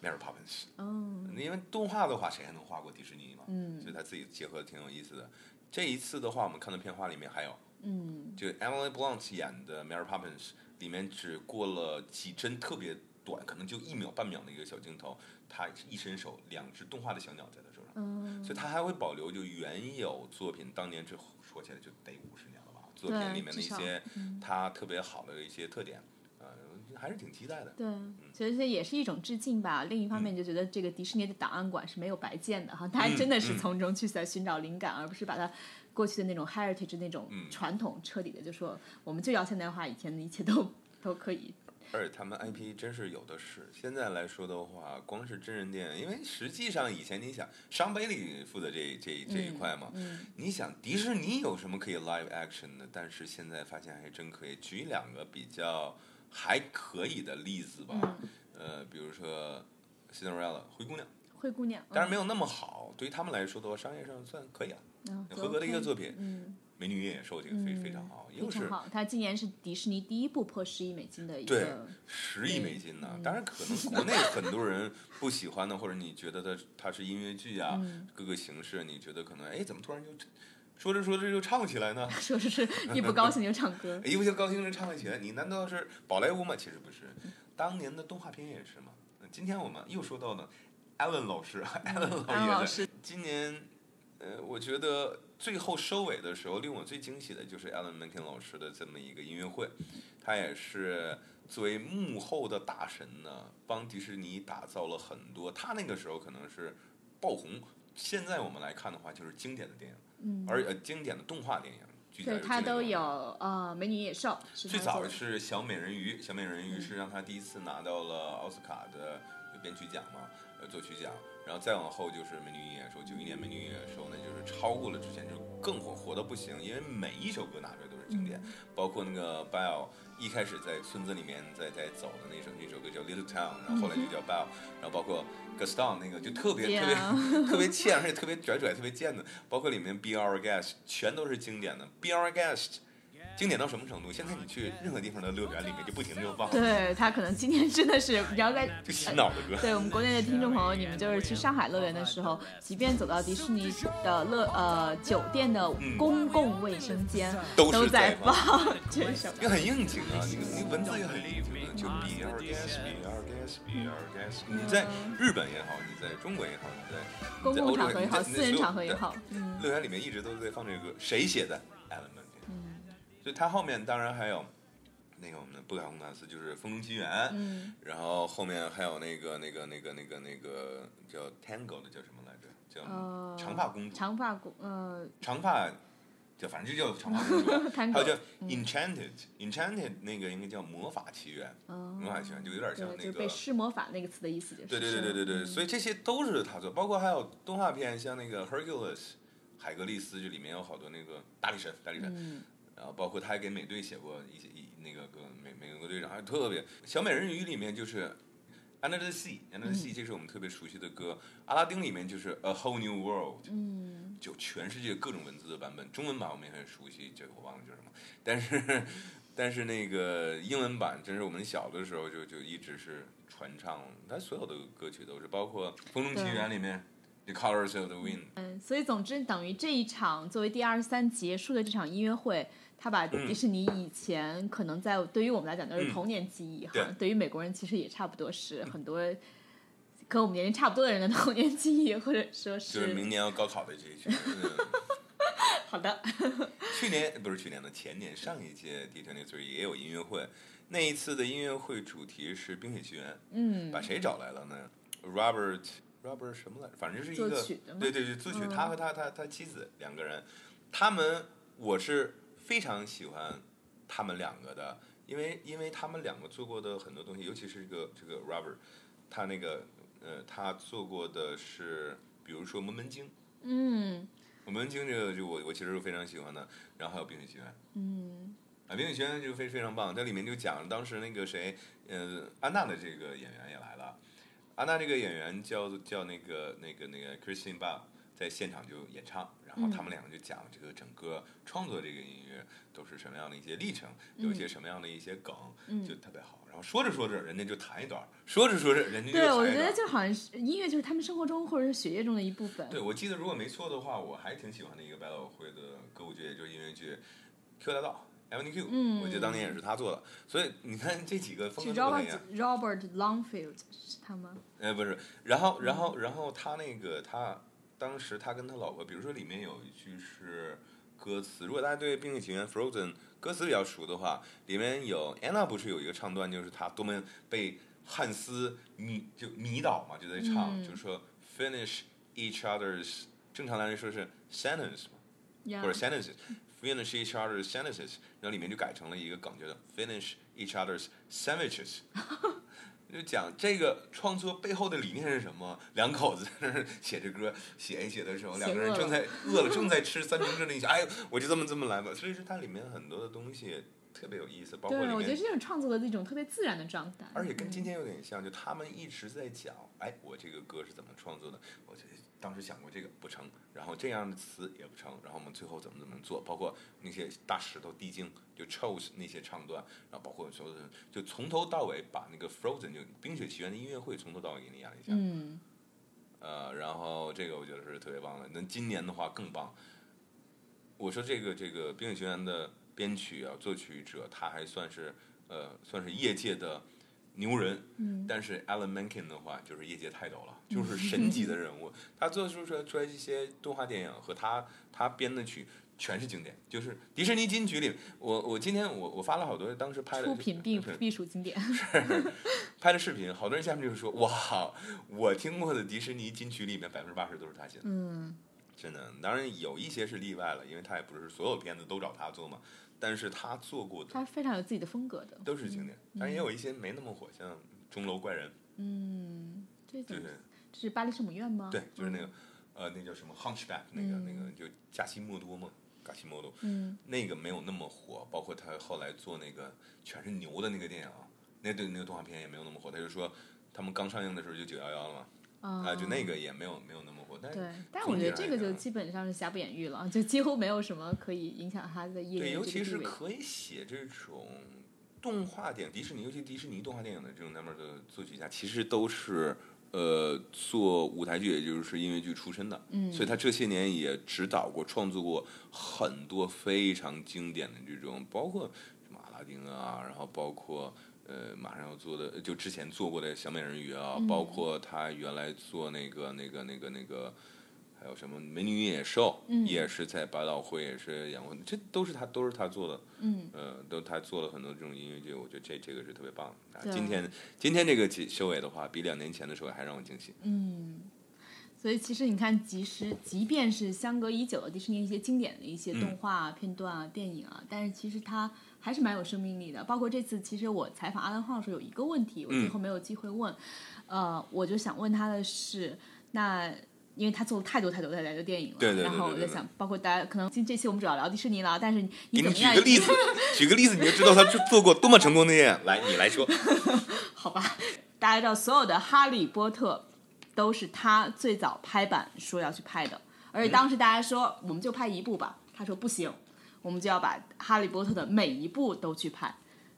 ，Mary Poppins，
嗯，
因为动画的话，谁还能画过迪士尼嘛？
嗯
所以他自己结合的挺有意思的。这一次的话，我们看到片花里面还有，
嗯，
就 Emily Blunt 演的 Mary Poppins 里面只过了几帧特别短，可能就一秒半秒的一个小镜头，他一伸手，两只动画的小鸟在他手上，
嗯，
所以她还会保留就原有作品当年之后说起来就得五十作品里面的一些他特别好的一些特点，呃，还是挺期待的。
对，所以这也是一种致敬吧。另一方面，就觉得这个迪士尼的档案馆是没有白建的哈，大家真的是
嗯
从中去在寻找灵感，而不是把它过去的那种 heritage 那种
嗯
传统彻底的就说我们就要现代化，以前的一切都都可以。
而且他们 IP 真是有的是。现在来说的话，光是真人电影，因为实际上以前你想，商贝里负责这这这一块嘛，
嗯
你想迪士尼有什么可以 live action 的？但是现在发现还真可以。举两个比较还可以的例子吧，
嗯
呃，比如说 Cinderella 灰姑娘，
灰姑娘，
当然没有那么好，对于他们来说的话，商业上算可以啊，
嗯
合格的一个作品。
嗯，
美女与野兽这个非
嗯
非常好，又是
非常好。它今年是迪士尼第一部破十亿美金的一
对
个，
十亿美金呢
嗯。
当然，可能国内很多人不喜欢的，或者你觉得它它是音乐剧啊，
嗯
各个形式，你觉得可能哎，怎么突然就说着说着就唱起来呢？
说是是 一不高兴就唱歌。
一不就高兴就唱了起来，你难道是宝莱坞吗？其实不是，当年的动画片也是嘛。那今天我们又说到了艾伦老师，艾伦
老
师今年，呃，我觉得最后收尾的时候，令我最惊喜的就是 Alan Menken 老师的这么一个音乐会，他也是作为幕后的大神呢，帮迪士尼打造了很多。他那个时候可能是爆红，现在我们来看的话，就是经典的电影，
嗯，
而呃经典的动画电影。
对他都有
画
呃，美女与野兽
最早是小美人鱼，小美人鱼是让他第一次拿到了奥斯卡的编曲奖嘛，呃作曲奖，然后再往后就是美女与野兽，九一年美女与野兽呢就是超过了之前，就是更火火到不行，因为每一首歌拿出来都是经典，包括那个 Bell 一开始在村子里面在在走的那首那首歌叫 Little Town，然后后来就叫 Bell，然后包括 Gaston 那个就特别特别 特别欠，而且特别拽拽、特别贱的，包括里面 Be Our Guest 全都是经典的，Be Our Guest 经典到什么程度？现在你去任何地方的乐园里面就不停的就放，
对他可能今天真的是，你要在
就洗脑的歌。
对我们国内的听众朋友，你们就是去上海乐园的时候，即便走到迪士尼的乐呃酒店的公共卫生间，
嗯都
在
在放
放 这首。
也很应景啊，你你文字也很应景的，就 Be Our Guest, Be Our Guest, Be Our Guest。你在日本也好，你在中国也好，你在
公共场合也好，私人场合也好，嗯
乐园里面一直都在放这个歌，谁写的。
嗯
所以他后面当然还有那个我们的布卡洪达斯，就是《风中奇缘》，
嗯，
然后后面还有那个那个那个那个那个叫 Tango 的叫什么来着？叫
呃，
长发公主，
长发公呃，
长发，就反正就叫长发公主。还有叫 Enchanted，Enchanted 那个应该叫魔法奇缘，
嗯
魔法奇缘就有点像，那个
就被。施魔法那个词的意思，就是
对对对对对对，所以这些都是他做，包括还有动画片，像那个 Hercules，海格力斯，这里面有好多那个大力神，大力神，
嗯
然后包括他还给美队写过一些一那个歌，美美国队长还特别小美人鱼里面就是。Under the Sea，Under the Sea，这是我们特别熟悉的歌。阿拉丁里面就是 A Whole New World，
嗯
就全世界各种文字的版本，中文版我们也很熟悉，这个我忘了叫什么，但是 但是那个英文版，真是我们小的时候就就一直是传唱，它所有的歌曲都是，包括《风中奇缘》里面 The Colors of the Wind，
嗯，所以总之等于这一场作为第二十三结束的这场音乐会，他把迪士尼以前可能在对于我们来讲都是
嗯。
童年记忆哈，
对。
对于美国人其实也差不多是很多跟我们年龄差不多的人的童年记忆，或者说是
就是明年要高考的这一群。嗯。
好的，
去年不是去年的，前年上一届 D twenty three 也有音乐会，那一次的音乐会主题是《冰雪奇缘》，
嗯。
把谁找来了呢？Robert Robert 什么来着？反正是一个对对对，作曲
嗯。
他和他他他妻子两个人，他们我是非常喜欢他们两个的，因为因为他们两个做过的很多东西，尤其是这个这个 Robert，他那个呃他做过的是比如说《摩门经》。
嗯，
我们听这个就我我其实是非常喜欢的，然后还有《冰雪奇缘》。
嗯
啊，《冰雪奇缘》就非非常棒，在里面就讲当时那个谁，呃，安娜的这个演员也来了。安娜这个演员叫叫那个那个那个 Christine Bell，在现场就演唱，然后他们两个就讲这个整个创作这个音乐都是什么样的一些历程，有一些什么样的一些梗，
嗯
就特别好。然后说着说着，人家就弹一段儿，说着说着，人家就
对，我。觉得就好像是音乐就是他们生活中或者是血液中的一部分。
对，我记得如果没错的话，我还挺喜欢的一个百老汇的歌舞剧，也就是音乐剧《Q 大道》Avenue Q，
嗯
我记得当年也是他做的。所以你看这几个风格都不太一
Robert
样。
Robert Longfield 是他吗？
呃，不是，然后然后然后他那个他当时他跟他老婆，比如说里面有一句是歌词，如果大家对《冰雪奇缘》Frozen 歌词比较熟的话，里面有 Anna 不是有一个唱段，就是她多么被汉斯迷就迷倒嘛，就在唱，
嗯
就是说 finish each other's，正常来说是 sentence 或者 sentences。Finish each other's sentences，然后里面就改成了一个梗，叫做 finish each other's sandwiches，就讲这个创作背后的理念是什么。两口子在那儿写着歌，写一写的时候，两个人正在饿了，正在吃三明治那一下，哎，我就这么这么来吧。所以说它里面很多的东西特别有意思，包括
对，我觉得
面，
这种创作的一种特别自然的状态。
而且跟
嗯
今天有点像，就他们一直在讲，哎，我这个歌是怎么创作的，我这当时想过这个不成，然后这样的词也不成，然后我们最后怎么怎么做，包括那些大石头地精就 chose 那些唱段，然后包括所有的，就从头到尾把那个 Frozen 就冰雪奇缘的音乐会从头到尾给你演了一下，
嗯，
呃，然后这个我觉得是特别棒的。那今年的话更棒。我说这个这个《冰雪奇缘》的编曲啊，作曲者他还算是呃算是业界的牛人，
嗯
但是 Alan Menken 的话就是业界泰斗了，就是神级的人物。他做出出来出来一些动画电影和他他编的曲。全是经典，就是迪士尼金曲里，我我今天我我发了好多当时拍的
出品必
对
必属经典。
拍的视频，好多人下面就是说哇，我听过的迪士尼金曲里面百分之八十都是他写的。
嗯，
真的，当然有一些是例外了，因为他也不是所有片子都找他做嘛。但是他做过的
他非常有自己的风格的。
都是经典，当然也有一些没那么火，像《钟楼怪人》，
嗯，
对对
这是巴黎圣母院吗？
对，就是那个呃，那叫什么 Hunchback，那个那个就加西莫多嘛，加西莫多，
嗯，
那个没有那么火，包括他后来做那个全是牛的那个电影啊，那对那个动画片也没有那么火。他就说他们刚上映的时候就九幺幺了嘛，
嗯，
啊，就那个也没有没有那么火，但是
对，但我觉得这个就基本上是瑕不掩瑜了，就几乎没有什么可以影响他的业
对，尤其是。可以写这种动画电影，迪士尼，尤其迪士尼动画电影的这种那边的作曲家，其实都是呃做舞台剧，也就是音乐剧出身的。
嗯
所以他这些年也指导过、创作过很多非常经典的这种，包括什么阿拉丁啊，然后包括。呃，马上要做的，就之前做过的小美人鱼啊，
嗯
包括他原来做那个、那个、那个、那个，还有什么美女与野兽，
嗯
也是在百老汇也是演过，这都是他都是他做的。
嗯，
呃，都他做了很多这种音乐剧，我觉得这这个是特别棒的。啊今天今天这个结收尾的话，比两年前的收尾还让我惊喜。
嗯，所以其实你看，即使即便是相隔已久的迪士尼一些经典的一些动画啊片段啊、电影啊，但是其实它还是蛮有生命力的。包括这次，其实我采访阿兰·晃的时候有一个问题，我最后没有机会问，呃，我就想问他的是，那。因为他做了太多太多太多的电影了，
对对对
然后我在想，包括大家可能今这期我们主要聊迪士尼了，但是你
给你
怎么样？
举个例子，举个例子你就知道他做做过多么成功的电影。来，你来说。
好吧，大家知道所有的《哈利波特》都是他最早拍板说要去拍的，而且当时大家说我们就拍一部吧，他说不行，我们就要把《哈利波特》的每一部都去拍。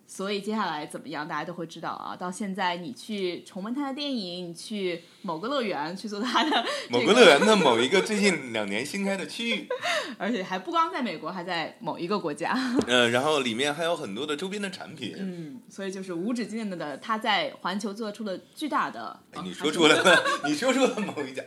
所以接下来怎么样，大家都会知道啊。到现在，你去重温他的电影，你去某个乐园去做他的、
某个乐园的某一个最近两年新开的区域，
而且还不光在美国，还在某一个国家。
呃，然后里面还有很多的周边的产品。
嗯，所以就是无止境的，他在环球做出了巨大的。
哎你
啊
说出了，你说出了某一家。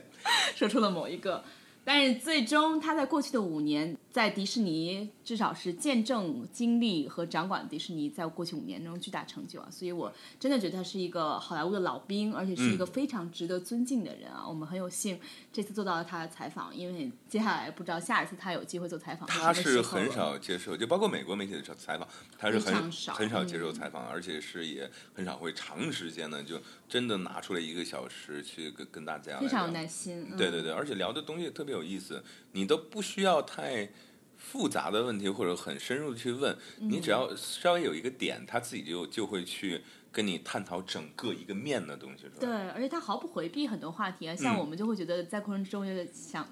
说出了某一个，但是最终他在过去的五年，在迪士尼至少是见证、经历和掌管迪士尼在过去五年中巨大成就啊，所以我真的觉得他是一个好莱坞的老兵，而且是一个非常值得尊敬的人啊。我们很有幸这次做到了他的采访，因为接下来不知道下一次他有机会做采访，
他是很少接受，就包括美国媒体的采访，他是很
少
很少接受
嗯
采访，而且是也很少会长时间的就真的拿出来一个小时去跟跟大家
非常有耐心。嗯、
对对对，而且聊的东西特别有意思。你都不需要太复杂的问题或者很深入的去问，你只要稍微有一个点，他自己就就会去跟你探讨整个一个面的东西，是吧？
对，而且他毫不回避很多话题啊，像
嗯
我们就会觉得在过程中就想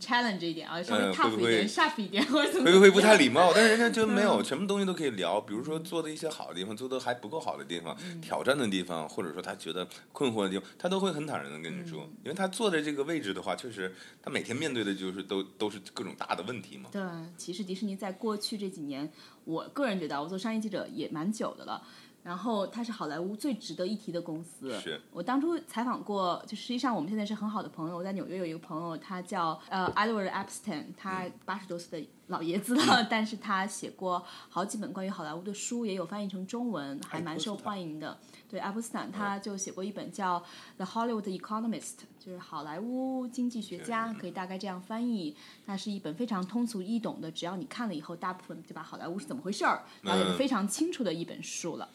challenge 一点啊，稍微
呃
tough
会不会
一点、sharp 一点，或者怎么
会不会不太礼貌？但是人家觉得没
嗯
有，什么东西都可以聊。比如说做的一些好的地方，做的还不够好的地方，
嗯
挑战的地方，或者说他觉得困惑的地方，他都会很坦然的跟你
嗯
说。因为他坐在这个位置的话，确实他每天面对的就是都都是各种大的问题嘛。
对，其实迪士尼在过去这几年，我个人觉得啊我做商业记者也蛮久的了。然后它是好莱坞最值得一提的公司。
是
我当初采访过，就实际上我们现在是很好的朋友。我在纽约有一个朋友，他叫呃 Edward Epstein，他八十多岁的老爷子了，但是他写过好几本关于好莱坞的书，也有翻译成中文，还蛮受欢迎的。对，爱泼斯坦他就写过一本叫《The Hollywood Economist》，就是好莱坞经济学家，可以大概这样翻译。那是一本非常通俗易懂的，只要你看了以后，大部分就把好莱坞是怎么回事儿了解的非常清楚的一本书了。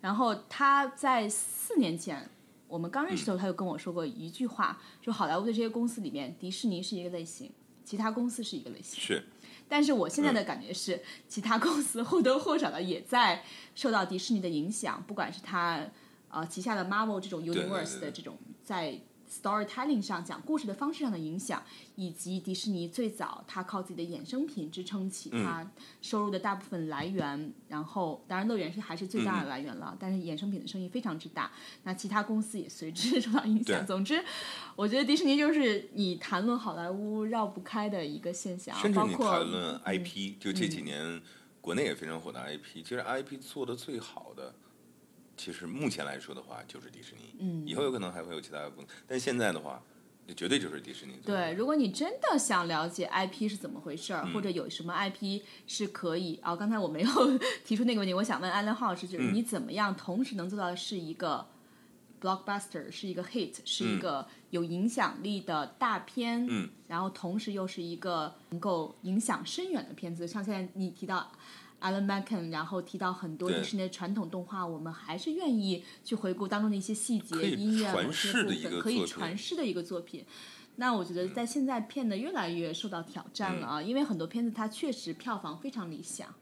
然后他在四年前，我们刚认识的时候，他就跟我说过一句话，说好莱坞的这些公司里面，迪士尼是一个类型，其他公司是一个类型。
是，
但是我现在的感觉是，其他公司或多或少的也在受到迪士尼的影响，不管是它呃旗下的 Marvel 这种 Universe 的这种在 storytelling 上讲故事的方式上的影响，以及迪士尼最早它靠自己的衍生品支撑起它收入的大部分来源，然后当然乐园是还是最大的来源了，但是衍生品的生意非常之大，那其他公司也随之受到影响。总之，我觉得迪士尼就是你谈论好莱坞绕不开的一个现象，
甚至你谈论 IP，、就这几年国内也非常火的 IP，其实 IP 做的最好的，其实目前来说的话就是迪士尼。
嗯
以后有可能还会有其他的公司，但现在的话，这绝对就是迪士尼。
对，如果你真的想了解 IP 是怎么回事儿，
嗯
或者有什么 IP 是可以啊、刚才我没有 提出那个问题，我想问 Alan 浩是，就是
嗯
你怎么样同时能做到的是一个 blockbuster，是一个 hit，是一个有影响力的大片，
嗯
然后同时又是一个能够影响深远的片子，像现在你提到。Alan Menken，然后提到很多迪士尼的传统动画，我们还是愿意去回顾当中的一些细节、音乐
传
某些部分可以传世的一个作品。那我觉得在现在片的越来越受到挑战了啊，
嗯。
因为很多片子它确实票房非常理想，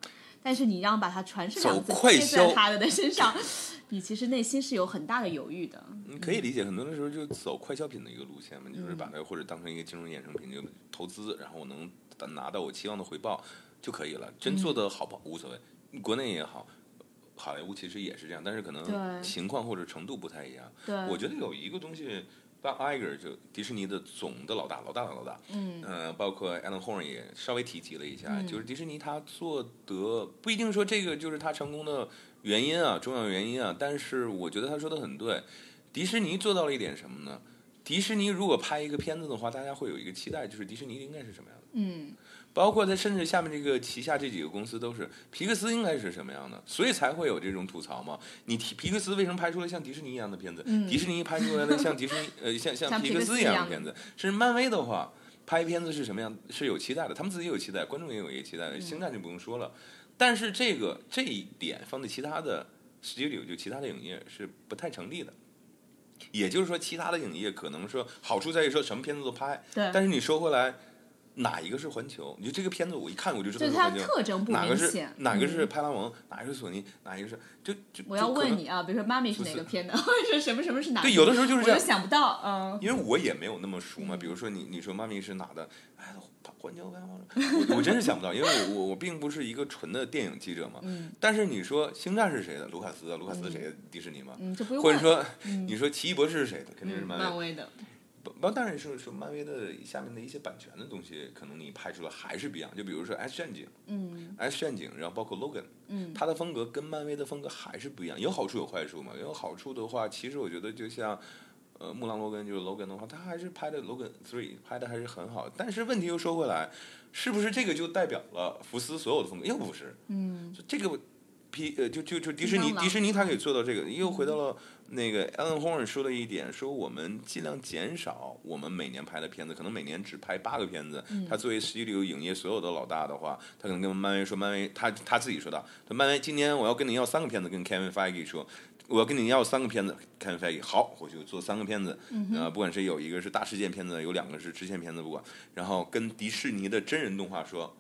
但是你让把它传世两个字
走快
贴在
销
他的身上，你其实内心是有很大的犹豫的。
你可以理解，很多的时候就走快消品的一个路线嘛，
嗯
就是把它或者当成一个金融衍生品，就投资，然后我能拿到我期望的回报就可以了。真做的好不好无所谓，国内也好，好莱坞其实也是这样，但是可能情况或者程度不太一样。
对，
我觉得有一个东西，Bob Iger 就迪士尼的总的老大，老大的老大，
嗯。
呃，包括 Alan Horn 也稍微提及了一下，
嗯。
就是迪士尼他做得不一定说这个就是他成功的原因啊，重要原因啊，但是我觉得他说的很对，迪士尼做到了一点什么呢？迪士尼如果拍一个片子的话，大家会有一个期待，就是迪士尼应该是什么样的。
嗯
包括它甚至下面这个旗下这几个公司都是皮克斯应该是什么样的，所以才会有这种吐槽嘛。你提皮克斯为什么拍出了像迪士尼一样的片子？
嗯
迪士尼拍出来的像迪士尼呃像像
像皮克
斯一样
斯一样
的片子，甚至漫威的话拍片子是什么样是有期待的，他们自己有期待，观众也有一个期待，星战就不用说了。但是这个这一点放在其他的 studio 就其他的影业是不太成立的。也就是说，其他的影业可能说好处在于说什么片子都拍，但是你说回来，哪一个是环球？你就这个片子我一看我就知道
就是
环球。
特征不
哪个是。哪个是
嗯
派拉蒙，哪个是索尼，哪一个是就就
我要问你啊，比如说妈咪是哪个片的，或者说什么什么是哪个？
对，有的时候就是这样，
我想不到，嗯，
因为我也没有那么熟嘛。比如说你你说妈咪是哪的，哎，环球拍我我真是想不到，因为我我我并不是一个纯的电影记者嘛。
嗯
但是你说星战是谁的？卢卡斯啊，卢卡斯谁的？迪士尼嘛。
嗯，这不用，
或者说
嗯
你说奇异博士是谁的？肯定是。漫威
的，
不，当然是说漫威的下面的一些版权的东西，可能你拍出来还是不一样。就比如说 X 战警
嗯
，X 战警，然后包括 Logan，
嗯
它的风格跟漫威的风格还是不一样，有好处有坏处嘛。有好处的话，其实我觉得就像呃木狼罗根就是 Logan 的话，他还是拍的 Logan Three 拍的还是很好。但是问题又说回来，是不是这个就代表了福斯所有的风格？又不是，
嗯
就这个皮呃就就就迪士尼迪士尼它可以做到这个，又回到了那个 Alan Horn 说的一点，说我们尽量减少我们每年拍的片子，可能每年只拍八个片子。他作为 studio 影业所有的老大的话，他可能跟漫威说，漫威他他自己说的，他漫威今年我要跟你要三个片子，跟 Kevin Feige 说。我要跟你要三个片子，Kevin Feige 好，我就做三个片子，啊，不管是有一个是大事件片子，有两个是支线片子，不管，然后跟迪士尼的真人动画说，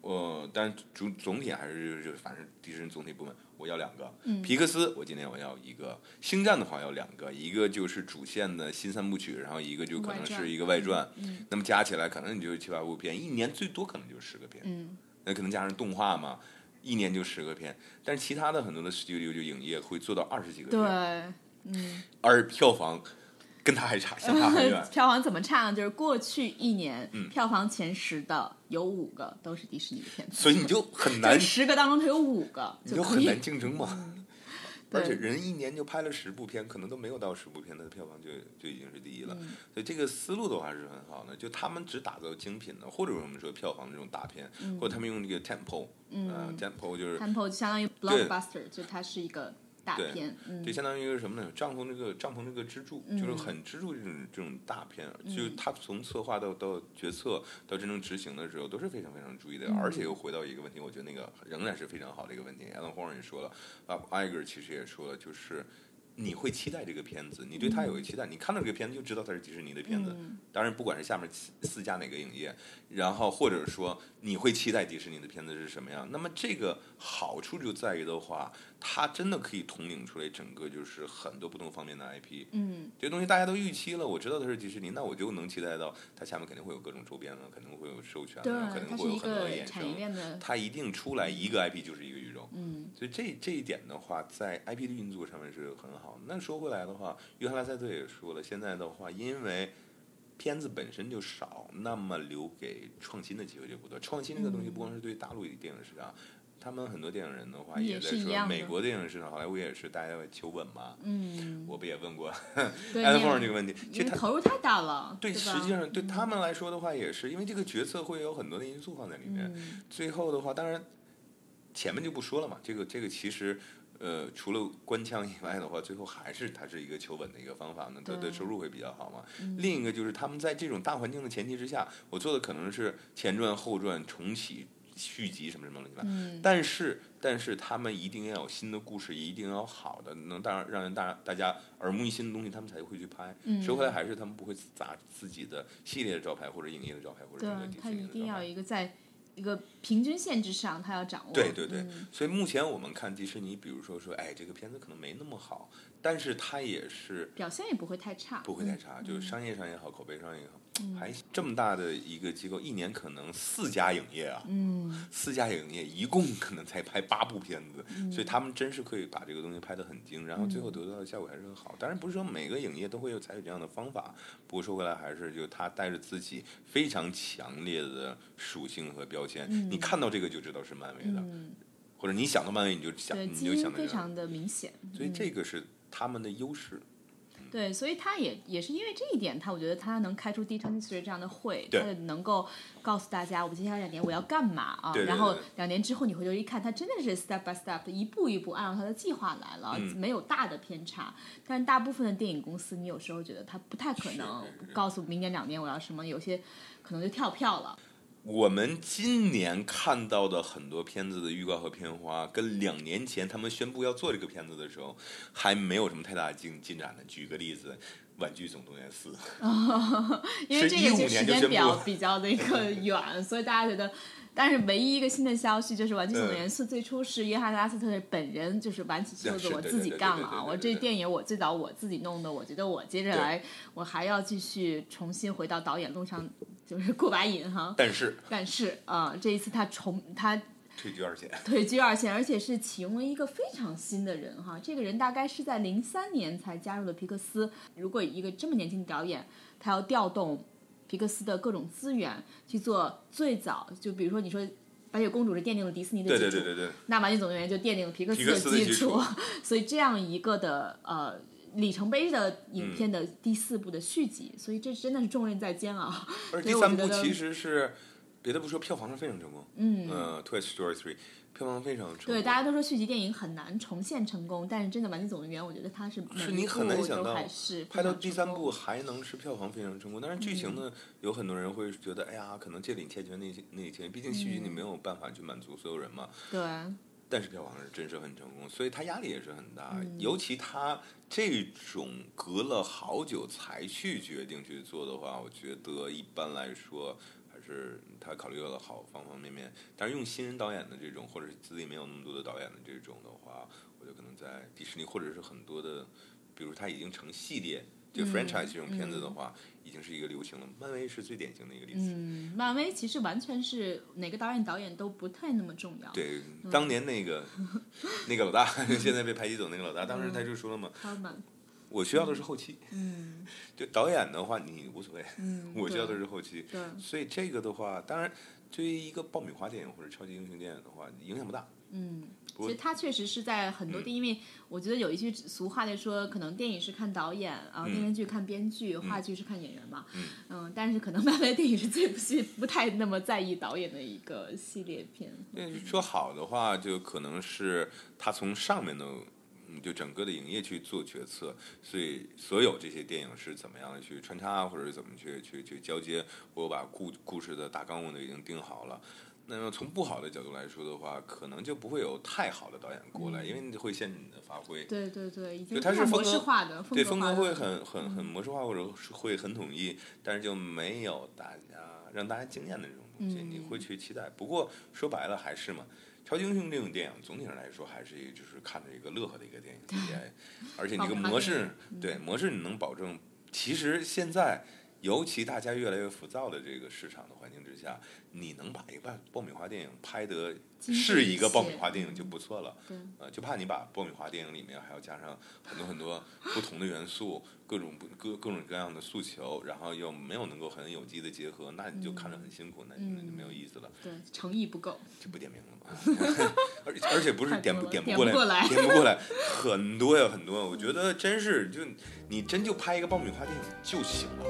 我但总总体还是就是反正迪士尼总体部门我要两个，皮克斯我今天我要一个，星战的话要两个，一个就是主线的新三部曲，然后一个就可能是一个外传，那么加起来可能你就七八部片，一年最多可能就十个片，
嗯。
那可能加上动画嘛，一年就十个片，但是其他的很多的 studio 就影业会做到二十几个片，
对，嗯，
而票房跟他还差相差很远。
票房怎么差呢？就是过去一年、
嗯
票房前十的有五个都是迪士尼的片子，
所以你就很难，
十个当中它有五个
你
就
很难竞争嘛。而且人一年就拍了十部片，可能都没有到十部片，它的票房就就已经是第一了。
嗯
所以这个思路的话是很好的，就他们只打造精品的，或者我们说票房这种大片，或者他们用这个 tempo，
嗯
呃，tempo 就是。
Tempo 就相当于 blockbuster，就它是一个大
对
片，嗯
这相当于一个什么呢？帐篷那个帐篷那个支柱，就是很支柱这种这种大片，
嗯
就是他从策划到到决策到真正执行的时候都是非常非常注意的，
嗯
而且又回到一个问题，我觉得那个仍然是非常好的一个问题。Alan Horn 也说了，Bob Iger 其实也说了，就是。你会期待这个片子，你对它有个期待，你看到这个片子就知道它是迪士尼的片子。
嗯
当然，不管是下面四四家哪个影业，然后或者说你会期待迪士尼的片子是什么样，那么这个好处就在于的话，它真的可以统领出来整个就是很多不同方面的 IP。
嗯，
这东西大家都预期了，我知道它是迪士尼，那我就能期待到它下面肯定会有各种周边了，肯定会有授权
对
了，肯，定会有很多的衍生。它一定出来一个 IP 就是一个
嗯
所以这这一点的话，在 IP 的运作上面是很好。那说回来的话，约翰拉塞特也说了，现在的话，因为片子本身就少，那么留给创新的机会就不多。创新这个东西不光是对大陆电影市场，他们很多电影人的话
也
在说，美国电影市场，好莱坞也是大家要求稳嘛。
嗯，
我不也问过
对，
艾德
你
风这个问题，其实他
投入太大了，
对，
吧
实际上对他们来说的话，也是因为这个决策会有很多的因素放在里面。
嗯
最后的话，当然前面就不说了嘛，这个这个其实。呃，除了官腔以外的话，最后还是它是一个求稳的一个方法呢，它的收入会比较好嘛。
嗯
另一个就是他们在这种大环境的前提之下，我做的可能是前传、后传、重启、续集什么什么乱七八糟。
嗯
但是，但是他们一定要有新的故事，一定要好的，能当让人大大家耳目一新的东西，他们才会去拍。
嗯
说回来，还是他们不会砸自己的系列的招牌，或者影业的招牌，或者
对
整个迪，士尼的招牌
一定要有。一个在一个平均线之上，他要掌握。
对对对，
嗯
所以目前我们看迪士尼，比如说说，哎，这个片子可能没那么好，但是它也是
表现也不会太差。
不会太差，就是商业上也好，口碑上也好，还这么大的一个机构，一年可能四家影业啊，
嗯，
四家影业一共可能才拍八部片子，所以他们真是可以把这个东西拍得很精，然后最后得到的效果还是很好。当然不是说每个影业都会有采取这样的方法，不过说回来还是就他带着自己非常强烈的属性和标签，你看到这个就知道是漫威的，
嗯，
或者你想到漫威你就想
对，
你就想到，
非常的明显。
所以
嗯。
这个是他们的优势。
对，所以他也也是因为这一点，他我觉得他能开出 D twenty three 这样的会，他就能够告诉大家，我接下来两年我要干嘛啊？
对对
然后两年之后你回头一看，他真的是 step by step 一步一步按照他的计划来了，
嗯
没有大的偏差。但是大部分的电影公司，你有时候觉得他不太可能告诉明年两年我要什么，有些可能就跳票了。
我们今年看到的很多片子的预告和片花，跟两年前他们宣布要做这个片子的时候，还没有什么太大的进进展的。举个例子，《玩具总动员四》
因为这个
15
其实时间表比较的一个 远，所以大家觉得。但是唯一一个新的消息就是《玩具总动员四》最初是约翰拉斯特本人就是挽起袖子，我自己干了啊！我这电影我最早我自己弄的，我觉得我接着来，我还要继续重新回到导演路上，就是过把瘾哈。
但是
但是啊、这一次他重他
退居二线。
退居二线，而且是启用了一个非常新的人哈。这个人大概是在零三年才加入了皮克斯。如果一个这么年轻的导演，他要调动皮克斯的各种资源去做最早，就比如说你说。白雪公主是奠定了迪士尼的基础，
对对对对对，
那玩具总动员就奠定了皮克斯
的
基
基础
所以这样一个的呃里程碑的影片的第四部的续集，所以这真的是重任在肩啊。
而
所以
第三部其实是别的不说，票房是非常成功。
嗯，
呃，《Toy Story 3》票房非常成功。
对，大家都说续集电影很难重现成功，但是真的《玩具总动员》，我觉得它是
是你很难想到拍到第三部还能是票房非常成功，但是剧情呢，有很多人会觉得，哎呀，可能这里欠缺那些那些，毕竟续集你没有办法去满足所有人嘛。
对，
但是票房是真是很成功，所以他压力也是很大。
嗯
尤其他这种隔了好久才去决定去做的话，我觉得一般来说还是他考虑到了好方方面面。但是用新人导演的这种，或者是资历没有那么多的导演的这种的话，我就可能在迪士尼或者是很多的，比如他已经成系列。就
嗯
franchise 这种片子的话，已经是一个流行了。漫威是最典型的一个例子。
嗯，漫威其实完全是哪个导演导演都不太那么重要。
对，当年那个那个老大，现在被排挤走那个老大，当时他就说了嘛，我需要的是后期。
嗯
就导演的话，你无所谓，
嗯，
我需要的是后期。
对，
所以这个的话，当然对于一个爆米花电影或者超级英雄电影的话，影响不大。
嗯，其实他确实是在很多因为我觉得有一句俗话在说，可能电影是看导演，然后电视剧看编剧，话剧是看演员嘛。
嗯
但是可能漫威电影是最不是不太那么在意导演的一个系列片。
嗯说好的话，就可能是他从上面的，嗯，就整个的影业去做决策，所以所有这些电影是怎么样的去穿插，或者是怎么去去去交接，我把故故事的大纲我都已经定好了。那么从不好的角度来说的话，可能就不会有太好的导演过来，因为会限制你的发挥。
对对对，已经
是
太模
风格
式化的，
对，风格会很很很模式化，或者是会很统一，但是就没有大家让大家惊艳的这种东西，你
嗯
会去期待。不过说白了还是嘛，超级英雄这种电影总体上来说还是一就是看着一个乐呵的一个电影 而且你这个模式，
嗯
对模式你能保证。其实现在，尤其大家越来越浮躁的这个市场的环境之下，你能把一个爆米花电影拍得是一个爆米花电影就不错了。呃，就怕你把爆米花电影里面还要加上很多很多不同的元素，各种不各各种各样的诉求，然后又没有能够很有机的结合，那你就看着很辛苦，那那就没有意思了，
对诚意不够。
就不点名了嘛。而且而且不是点不
点不过来
点不过来，很多呀很多。我觉得真是就你真就拍一个爆米花电影就行了。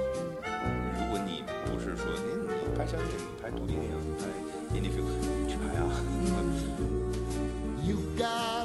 如果你不是说你你拍商业，你拍独立电影，God.